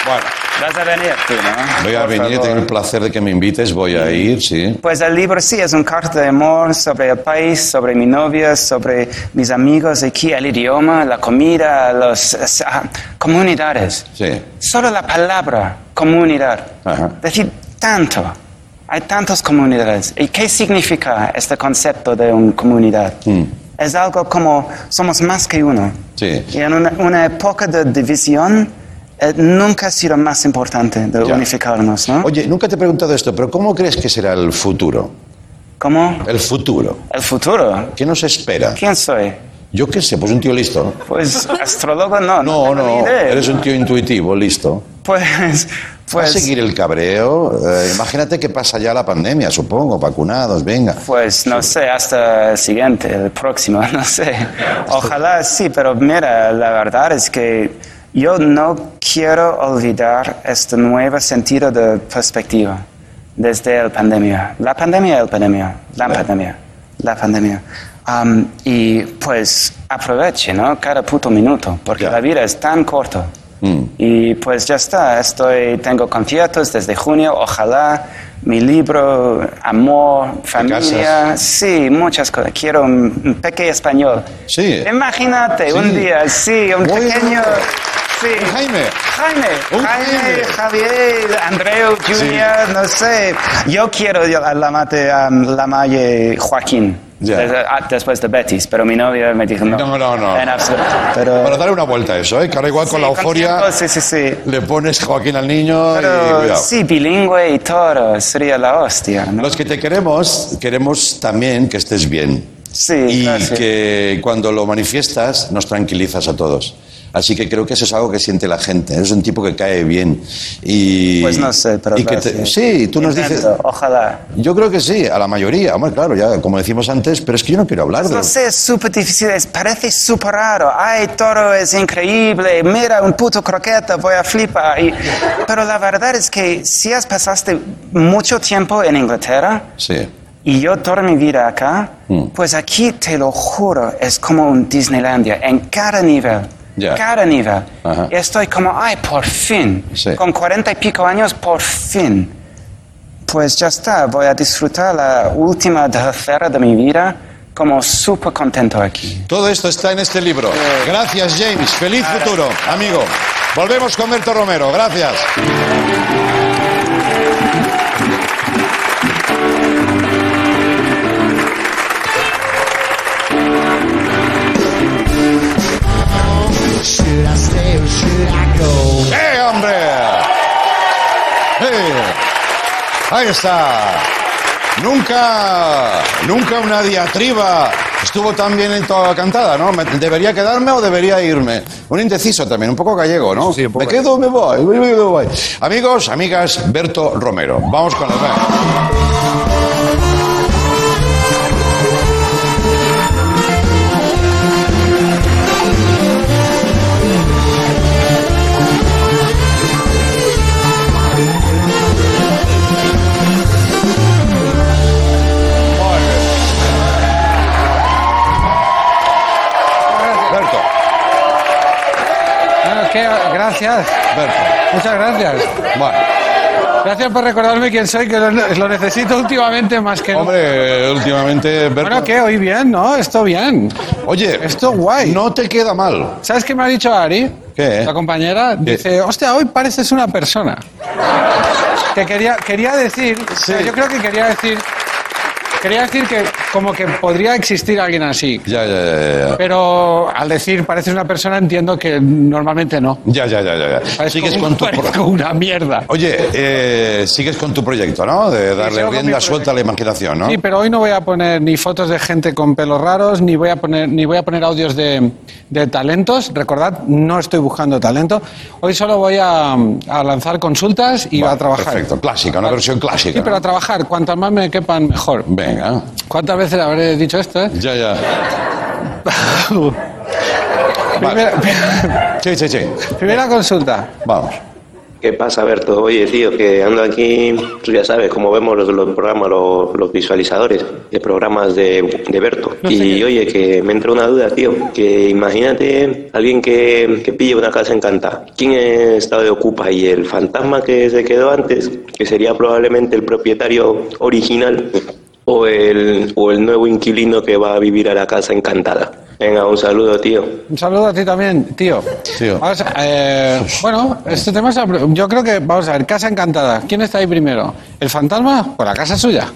bueno, Vas a venir tú, ¿no? voy a Por venir, favor. tengo el placer de que me invites, voy a ir, sí. Pues el libro sí es un carta de amor sobre el país, sobre mi novia, sobre mis amigos aquí, el idioma, la comida, las comunidades. Sí. Solo la palabra comunidad. Ajá. Decir tanto. Hay tantas comunidades. ¿Y qué significa este concepto de una comunidad? Es algo como somos más que uno. Sí. Y en una, una época de división eh, nunca ha sido más importante de Ya. unificarnos, ¿no? Oye, nunca te he preguntado esto, pero ¿cómo crees que será el futuro? ¿Cómo? El futuro. El futuro. ¿Qué nos espera? ¿Quién soy? Yo qué sé, pues un tío listo. Pues astrólogo no. No, no, idea. eres un tío intuitivo, listo. Pues, ¿Va a pues, seguir el cabreo? Eh, imagínate que pasa ya la pandemia, supongo, vacunados, venga. pues no sé, hasta el siguiente, el próximo, no sé. Ojalá sí, pero mira, la verdad es que yo no quiero olvidar este nuevo sentido de perspectiva desde la pandemia. La pandemia, la pandemia, la pandemia, la pandemia. Um, y pues aproveche, ¿no? Cada puto minuto, porque la vida es tan corta. Mm. Y pues ya está, estoy, tengo conciertos desde junio, ojalá, mi libro, amor, familia, sí, muchas cosas. Quiero un, un pequeño español. Sí. Imagínate, Sí. un día, sí, un Muy pequeño... bien. Sí. Jaime. Jaime, Un Jaime, Jaime. Javier, Andreu Junior, no sé. Yo quiero la mate, la malle Joaquín. Ya. Des- ah, Después de Betis, pero mi novia me dijo no. No, no, no. En absoluto. Pero, Bueno, dale una vuelta a eso, ¿eh? Que ahora igual con Sí, la euforia tiempo, Sí, sí, sí. le pones Joaquín al niño y Pero cuidado. sí, bilingüe y todo, sería la hostia, ¿no? Los que te queremos, queremos también que estés bien. Sí, y que cuando lo manifiestas nos tranquilizas a todos. Así que creo que eso es algo que siente la gente. Eres un tipo que cae bien. Y, Pues no sé, pero y que te-. Sí, tú nos dices... Ojalá. Yo creo que sí, a la mayoría. Hombre, claro, ya como decimos antes, pero es que yo no quiero hablar de... No sé, es súper difícil, es- parece súper raro. Ay, todo es increíble, mira, un puto croqueta, voy a flipar. Y- pero la verdad es que si has pasaste mucho tiempo en Inglaterra Sí. y yo toda mi vida acá, Mm. pues aquí te lo juro, es como un Disneylandia en cada nivel. Ya. Cada nivel. Ajá. Y estoy como, ay, por fin. Sí. Con cuarenta y pico años, por fin. Pues ya está, voy a disfrutar la última tercera de mi vida como súper contento aquí. Todo esto está en este libro. Gracias, James. Feliz futuro, amigo. Volvemos con Berto Romero. Gracias. Ahí está. Nunca, nunca una diatriba estuvo tan bien en toda la cantada, ¿no? ¿Debería quedarme o debería irme? Un indeciso también, un poco gallego, ¿no? me quedo o me voy, me voy, me voy. Amigos, amigas, Berto Romero. Vamos con la gracias. Muchas gracias. Bueno. Gracias por recordarme quién soy, que lo, lo necesito últimamente más que Hombre, últimamente. Bueno, ¿qué? Hoy bien, ¿no? Esto bien. Oye, esto guay. No te queda mal. ¿Sabes qué me ha dicho Ari? ¿Qué? La compañera dice, hostia, hoy pareces una persona. Que quería, quería decir, o sea, yo creo que quería decir, quería decir que como que podría existir alguien así. Ya, ya, ya, ya. Pero al decir pareces una persona entiendo que normalmente no. Ya, ya, ya, ya. Parezco Sigues con tu parezco una mierda. Oye, eh, sigues con tu proyecto, ¿no? De darle rienda suelta a la imaginación, ¿no? Sí, pero hoy no voy a poner ni fotos de gente con pelos raros, ni voy a poner, ni voy a poner audios de, de talentos. Recordad, no estoy buscando talento. Hoy solo voy a, a lanzar consultas y a trabajar. Perfecto, clásica, una versión clásica. Sí, pero a trabajar. Cuantas más me quepan, mejor. Venga. ¿Cuántas veces habré dicho esto? eh? Ya, ya. Primera, Sí, sí, sí. primera consulta. Vamos. ¿Qué pasa, Berto? Oye, tío, que ando aquí, tú ya sabes, como vemos los, los programas, los, los visualizadores de programas de, de Berto. Y oye, que me entra una duda, tío, que imagínate alguien que, que pille una casa encantada. ¿Quién es estado de ocupa? Y el fantasma que se quedó antes, que sería probablemente el propietario original, o el, o el nuevo inquilino que va a vivir a la casa encantada. Venga, un saludo, tío. Un saludo a ti también, tío. Vamos a- eh, bueno, este tema es... Yo creo que, vamos a ver, Casa Encantada. ¿Quién está ahí primero? ¿El fantasma? Pues la casa es suya.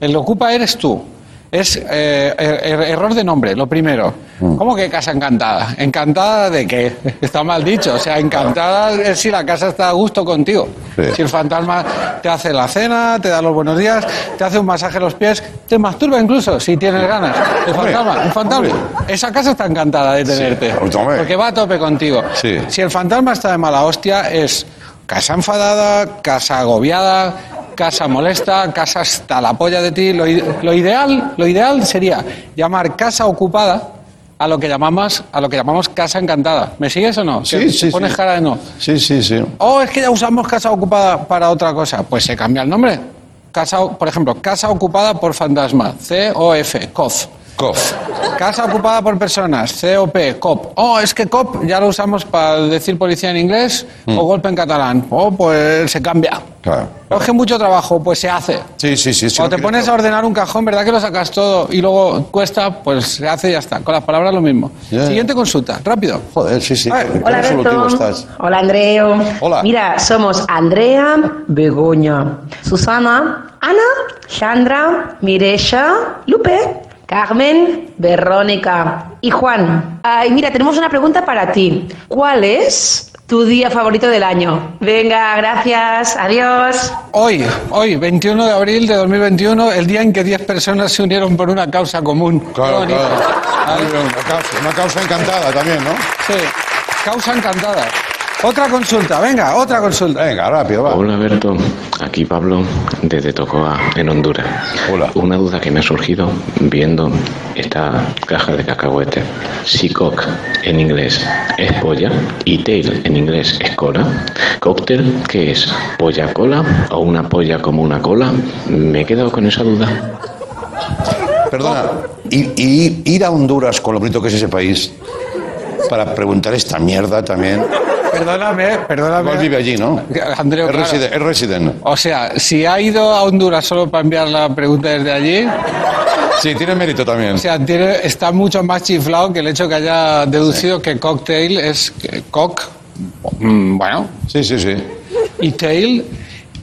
El que ocupa eres tú. Es eh, er- er- error de nombre, lo primero. ¿Cómo que casa encantada? ¿Encantada de qué? Está mal dicho. O sea, encantada es si la casa está a gusto contigo. Sí. Si el fantasma te hace la cena, te da los buenos días, te hace un masaje en los pies, te masturba incluso si tienes ganas. El fantasma, un fantasma. Esa casa está encantada de tenerte. porque va a tope contigo. Si el fantasma está de mala hostia, es casa enfadada, casa agobiada, casa molesta, casa hasta la polla de ti. Lo, ideal, lo ideal sería llamar casa ocupada a lo que llamamos, a lo que llamamos casa encantada. ¿Me sigues o no? Sí, Que sí, Pones sí. cara de no. Sí, sí, sí. Oh, es que ya usamos casa ocupada para otra cosa. Pues se cambia el nombre. Casa, o- por ejemplo, casa ocupada por fantasma. C-O-F, COF. COF. Casa ocupada por personas. C-O-P, COP. Oh, es que COP ya lo usamos para decir policía en inglés Mm. o golpe en catalán. Oh, pues se cambia. Claro. Que mucho trabajo, pues se hace. Sí, sí, sí. sí, Cuando te pones a ordenar un cajón, ¿verdad que lo sacas todo y luego cuesta? Pues se hace y ya está. Con las palabras lo mismo. Ya. Siguiente consulta, rápido. Joder, sí, sí. Hola, estás. Hola, Andreo. Hola. Mira, somos Andrea, Begoña, Susana, Ana, Sandra, Mireya, Lupe, Carmen, Verónica y Juan. Ay, mira, tenemos una pregunta para ti. ¿Cuál es tu día favorito del año? Venga, gracias. Adiós. Hoy, hoy, 21 de abril de 2021, el día en que 10 personas se unieron por una causa común. Claro, claro. Una causa, una causa encantada también, ¿no? Sí, causa encantada. Otra consulta, venga, otra consulta. Venga, rápido, va. Hola Berto, aquí Pablo desde Tocoa, en Honduras. Hola. Una duda que me ha surgido viendo esta caja de cacahuetes. Si cock en inglés es polla y tail en inglés es cola, cóctel, ¿qué es? ¿Polla cola o una polla como una cola? Me he quedado con esa duda. Perdona, y, y ir a Honduras con lo bonito que es ese país para preguntar esta mierda también. Perdóname, perdóname. Igual vive allí, ¿no? Andreu, Es, claro. reside- es resident. O sea, si ha ido a Honduras solo para enviar la pregunta desde allí, Sí, tiene mérito también. o sea, tiene, está mucho más chiflado que el hecho que haya deducido que cocktail es cock mm, bueno. Sí, sí, sí. Y tail,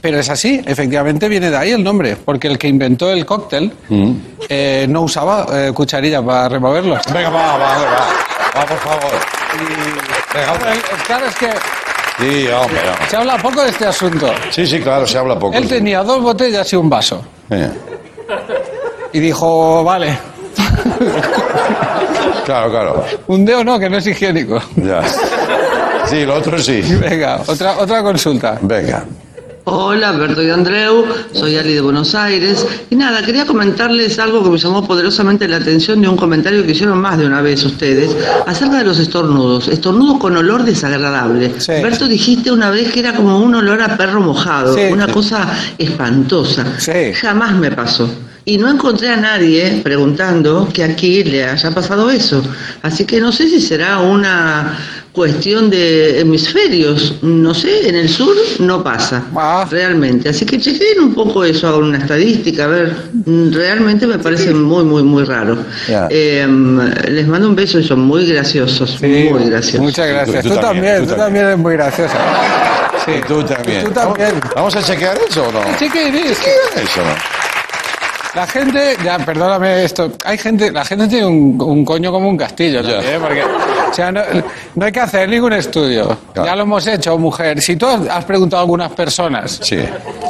pero es así, efectivamente viene de ahí el nombre, porque el que inventó el cóctel Mm. eh, no usaba eh, cucharilla para removerlo. Venga, va, va, va. Va, por favor. Claro, Claro, es que Sí, hombre, hombre. se habla poco de este asunto. Sí, sí, claro, se habla poco. Él tenía dos botellas y un vaso. Eh, Y dijo, vale, Claro, claro. un dedo no, que no es higiénico. Ya. Sí, lo otro sí. Venga, otra, otra consulta. Venga. Hola, Alberto y Andreu, soy Ali de Buenos Aires. Y nada, quería comentarles algo que me llamó poderosamente la atención de un comentario que hicieron más de una vez ustedes acerca de los estornudos. Estornudos con olor desagradable. Alberto, dijiste una vez que era como un olor a perro mojado, Sí. una cosa espantosa. Jamás me pasó. Y no encontré a nadie preguntando que aquí le haya pasado eso. Así que no sé si será una cuestión de hemisferios. No sé, en el sur no pasa. Realmente. Así que chequen un poco eso, hagan una estadística. A ver, realmente me parece muy, muy, muy raro. Eh, les mando un beso y son muy graciosos. muy graciosos. Muchas gracias. Tú, también, tú también eres muy graciosa. Sí. Tú también. Tú también. ¿Vamos a chequear eso o no? Chequen eso. Eso no. La gente, ya, perdóname esto, hay gente, la gente tiene un, un coño como un castillo también, ¿eh? porque, o sea, no, no hay que hacer ningún estudio. Ya lo hemos hecho, mujer. Si tú has preguntado a algunas personas, Sí.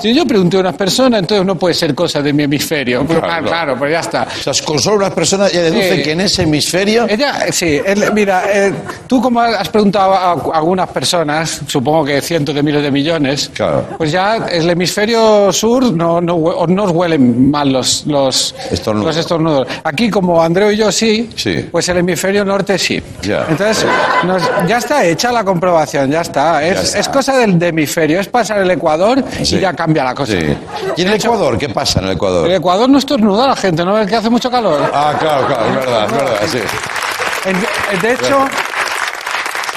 si yo pregunté a unas personas, entonces no puede ser cosa de mi hemisferio. Pues, Claro, claro, claro, pues ya está. O sea, con solo unas personas ya deduce Sí. que en ese hemisferio. Ella, sí, él- mira, eh, tú como has preguntado a, a algunas personas, supongo que cientos de miles de millones, pues ya el hemisferio sur no, no, hue- o nos huelen mal los, los, los estornudos. Aquí como Andreu y yo sí, pues el hemisferio norte sí. Ya. Entonces, nos- ya está hecha la comprobación, ya está. Es, está. es cosa del de hemisferio, es pasar el Ecuador Sí. y ya cambia la cosa. Sí. ¿Y en el Ecuador? ¿Qué pasa en el Ecuador? El Ecuador no estornuda la gente, ¿no ves que hace mucho calor? Ah, claro, claro, es verdad, es verdad, sí. En- De hecho,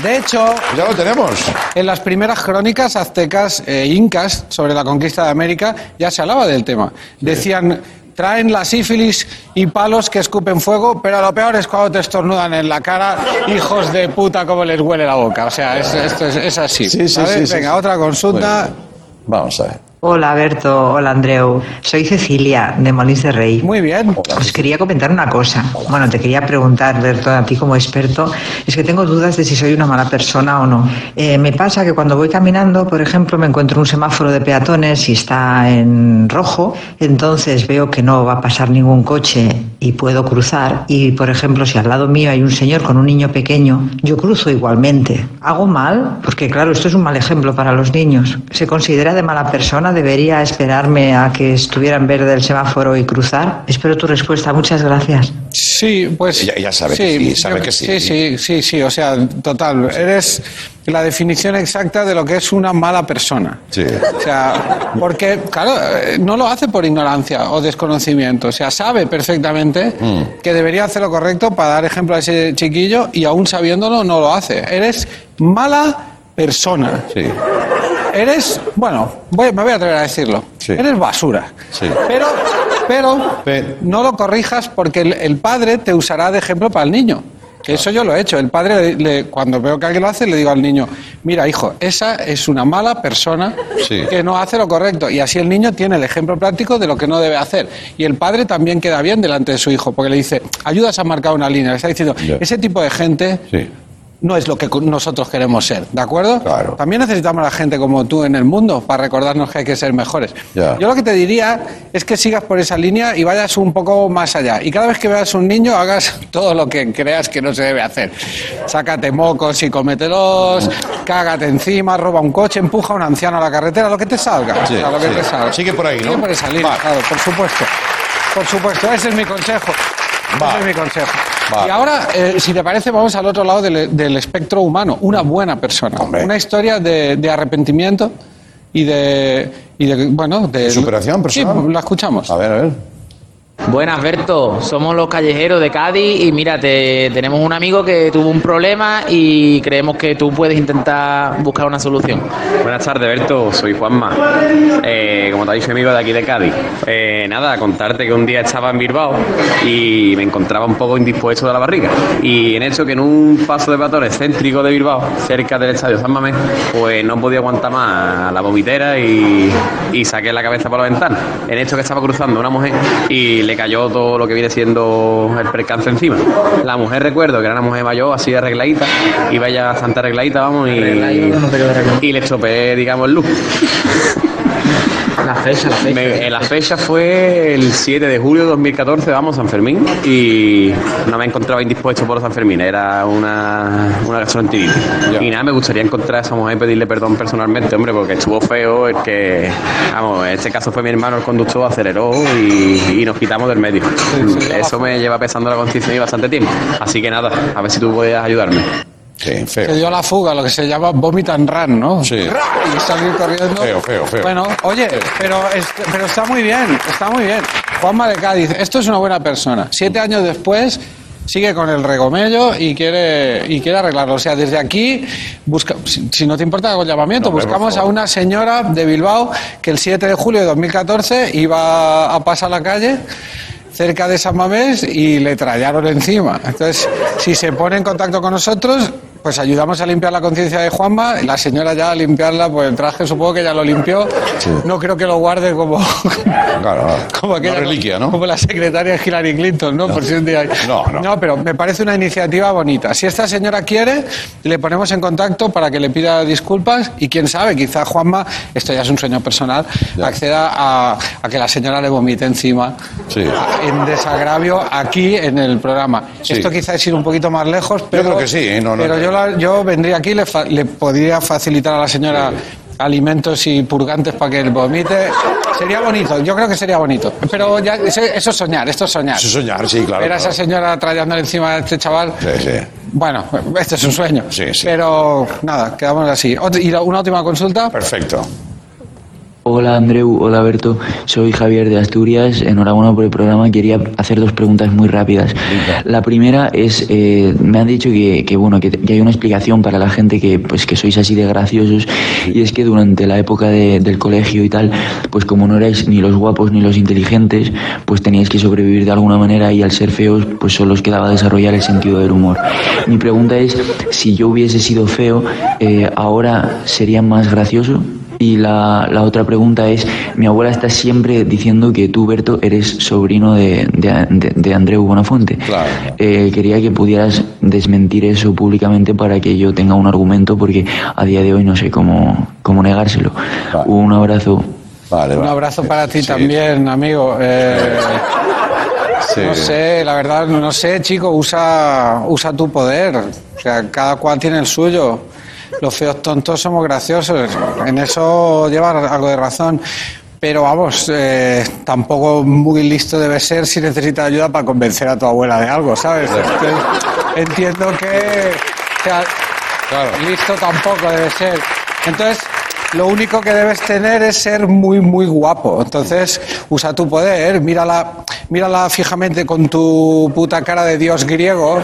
de hecho, ya lo tenemos. En las primeras crónicas aztecas e incas sobre la conquista de América ya se hablaba del tema. Decían traen la sífilis y palos que escupen fuego, pero lo peor es cuando te estornudan en la cara, hijos de puta, como les huele la boca. O sea, es, esto es, es así. Sí, sí, ¿sabes? sí, sí, Venga, sí. otra consulta. Vamos a ver. Hola Berto, hola Andreu. Soy Cecilia de Molins de Rey. Muy bien. Os quería comentar una cosa. Bueno, te quería preguntar, Berto, a ti como experto, es que tengo dudas de si soy una mala persona o no. Eh, me pasa que cuando voy caminando, por ejemplo, me encuentro un semáforo de peatones y está en rojo, entonces veo que no va a pasar ningún coche y puedo cruzar. Y, por ejemplo, si al lado mío hay un señor con un niño pequeño, yo cruzo igualmente. ¿Hago mal? Porque, claro, esto es un mal ejemplo para los niños. ¿Se considera de mala persona? ¿Debería esperarme a que estuviera en verde el semáforo y cruzar? Espero tu respuesta. Muchas gracias. Sí, pues. Ella sabe que sí, sabe yo- que sí. Sí, sí, sí, sí, o sea, total. Eres la definición exacta de lo que es una mala persona. Sí. O sea, porque, claro, eh, no lo hace por ignorancia o desconocimiento. O sea, sabe perfectamente Mm. que debería hacer lo correcto para dar ejemplo a ese chiquillo y aún sabiéndolo no lo hace. Eres mala persona. Sí. Eres, bueno, voy- me voy a atrever a decirlo. Eres basura. Sí. Pero, pero no lo corrijas porque el, el padre te usará de ejemplo para el niño. Que eso yo lo he hecho. El padre, le- le- cuando veo que alguien lo hace, le digo al niño, mira, hijo, esa es una mala persona Sí. que no hace lo correcto. Y así el niño tiene el ejemplo práctico de lo que no debe hacer. Y el padre también queda bien delante de su hijo, porque le dice, ayudas a marcar una línea. Le está diciendo, ese tipo de gente no es lo que nosotros queremos ser, ¿de acuerdo? Claro. También necesitamos a la gente como tú en el mundo para recordarnos que hay que ser mejores. Ya. Yo lo que te diría es que sigas por esa línea y vayas un poco más allá. Y cada vez que veas un niño, hagas todo lo que creas que no se debe hacer. Sácate mocos y cómetelos, cágate encima, roba un coche, empuja a un anciano a la carretera, lo que te salga. Sí, o sea, lo que sí. te salga. Sigue por ahí, ¿no? Sigue por esa línea, claro, por supuesto. Por supuesto, ese es mi consejo. Ese es mi consejo. Y ahora, eh, si te parece, vamos al otro lado del, del espectro humano. Una buena persona. Una historia de, de arrepentimiento y de, y de, bueno, de... ¿Superación personal? Sí, la escuchamos. A ver, a ver. Buenas, Berto. Somos los callejeros de Cádiz y mira, te- tenemos un amigo que tuvo un problema y creemos que tú puedes intentar buscar una solución. Buenas tardes, Berto. Soy Juanma. Eh, como te ha dicho, amigo de aquí de Cádiz. Eh, nada, contarte que un día estaba en Bilbao y me encontraba un poco indispuesto de la barriga. Y en hecho que en un paso de peatones céntrico de Bilbao, cerca del estadio San Mamés, pues no podía aguantar más la vomitera y, y saqué la cabeza por la ventana. En hecho que estaba cruzando una mujer y le cayó todo lo que viene siendo el percance encima. La mujer, recuerdo que era una mujer mayor, así arregladita, iba ya bastante arregladita, vamos, y, y le estropeé, digamos, el look. La fecha, la fecha. Me- eh, la fecha fue el 7 de julio de 2014, vamos, San Fermín, y no me encontraba indispuesto por San Fermín, era una, una gastroenteritis. Y nada, me gustaría encontrar a esa mujer y pedirle perdón personalmente, hombre, porque estuvo feo el que, vamos, en este caso fue mi hermano el conductor, aceleró y, y nos quitamos del medio. Eso me lleva pesando la conciencia y bastante tiempo. Así que nada, a ver si tú puedes ayudarme. Sí, Se dio la fuga, lo que se llama vomit and run, ¿no? Sí. Y salir corriendo. Feo, feo, feo. Bueno, oye, pero, es- pero está muy bien, está muy bien. Juanma de Cádiz, esto es una buena persona. Siete años después sigue con el regomello y quiere, y quiere arreglarlo. O sea, desde aquí, busca, si, si no te importa con llamamiento, No, buscamos a una señora de Bilbao que el 7 de julio de 2014 iba a pasar la calle cerca de San Mamés y le trallaron encima. Entonces, si se pone en contacto con nosotros, pues ayudamos a limpiar la conciencia de Juanma. La señora ya a limpiarla, pues el traje supongo que ya lo limpió. No creo que lo guarde como, Claro, como aquella- reliquia, ¿no? Como la secretaria de Hillary Clinton, ¿no? Por si un día hay- No, no. pero me parece una iniciativa bonita. Si esta señora quiere, le ponemos en contacto para que le pida disculpas y quién sabe, quizá Juanma, esto ya es un sueño personal, acceda a, a que la señora le vomite encima a- en desagravio aquí en el programa. Sí. Esto quizá es ir un poquito más lejos, pero, creo que sí, ¿eh? No, no, pero no. Yo, la- yo vendría aquí le, fa- le podría facilitar a la señora alimentos y purgantes para que él vomite. Sería bonito, yo creo que sería bonito. Pero ya, eso es soñar, esto es soñar. Eso es soñar, sí, claro. Ver a esa claro. señora trayéndole encima a este chaval. Sí, sí. Bueno, este es un sueño. Pero nada, quedamos así. ¿Y una última consulta? Perfecto. Hola Andreu, hola Berto, soy Javier de Asturias, enhorabuena por el programa, quería hacer dos preguntas muy rápidas. La primera es, eh, me han dicho que, que, bueno, que, que hay una explicación para la gente que, pues, que sois así de graciosos. Y es que durante la época de- del colegio y tal, pues como no erais ni los guapos ni los inteligentes, pues teníais que sobrevivir de alguna manera y al ser feos, pues solo os quedaba desarrollar el sentido del humor. Mi pregunta es, si yo hubiese sido feo, eh, ¿ahora sería más gracioso? Y la, la otra pregunta es, mi abuela está siempre diciendo que tú, Berto, eres sobrino de, de, de- de Andreu Buenafuente. Eh, quería que pudieras desmentir eso públicamente para que yo tenga un argumento, porque a día de hoy no sé cómo, cómo negárselo. Un abrazo. Un abrazo para ti también, amigo. Eh, No sé, la verdad, no sé, chico, usa, usa tu poder. O sea, cada cual tiene el suyo. Los feos tontos somos graciosos. En eso lleva algo de razón. Pero vamos, eh, tampoco muy listo debe ser si necesitas ayuda para convencer a tu abuela de algo, ¿sabes? Entonces, entiendo que o sea, listo tampoco debe ser. Entonces, lo único que debes tener es ser muy, muy guapo. Entonces, usa tu poder, mírala, mírala fijamente con tu puta cara de dios griego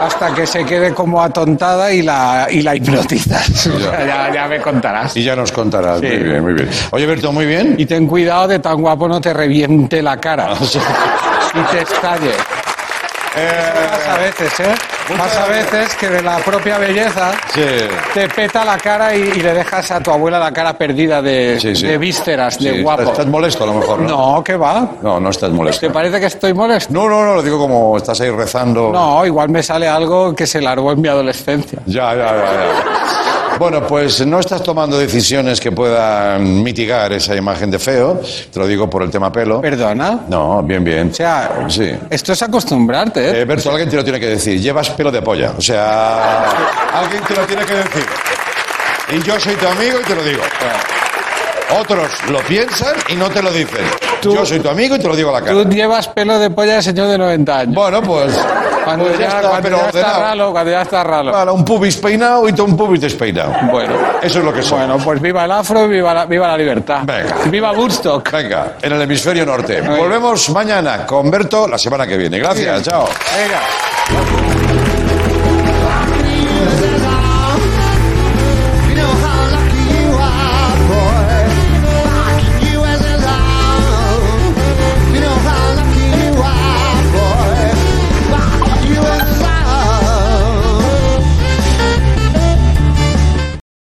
hasta que se quede como atontada y la, y la hipnotizas. O sea, ya, ya me contarás. Y ya nos contarás. Muy bien, muy bien. Oye, Berto, muy bien. Y ten cuidado de tan guapo no te reviente la cara y te estalle. Más a veces, ¿eh? Más a veces que de la propia belleza te peta la cara y, y le dejas a tu abuela la cara perdida de, Sí, sí. de vísceras, de guapo. Estás, estás molesto a lo mejor, ¿no? No, ¿qué va? No, no estás molesto. ¿Te parece que estoy molesto? No, no, no, lo digo como estás ahí rezando. No, igual me sale algo que se largó en mi adolescencia. Ya, ya, ya, ya. Bueno, pues no estás tomando decisiones que puedan mitigar esa imagen de feo. Te lo digo por el tema pelo. ¿Perdona? No, bien, bien. O sea, sí. Esto es acostumbrarte, ¿eh? Eh, Berto, alguien te lo tiene que decir. Llevas pelo de polla. O sea, alguien te lo tiene que decir. Y yo soy tu amigo y te lo digo. Otros lo piensan y no te lo dicen. Yo soy tu amigo y te lo digo a la cara. Tú llevas pelo de polla de señor de 90 años. Bueno, pues Cuando Pues ya, ya está, cuando pero ya está ordenado. ralo, cuando ya está ralo. Un pubis peinado y tú un pubis despeinado. Bueno. Eso es lo que son. Bueno, pues viva el afro y viva la, viva la libertad. Venga. Viva Woodstock. Venga, en el hemisferio norte. Volvemos mañana con Berto la semana que viene. Gracias, chao. Venga.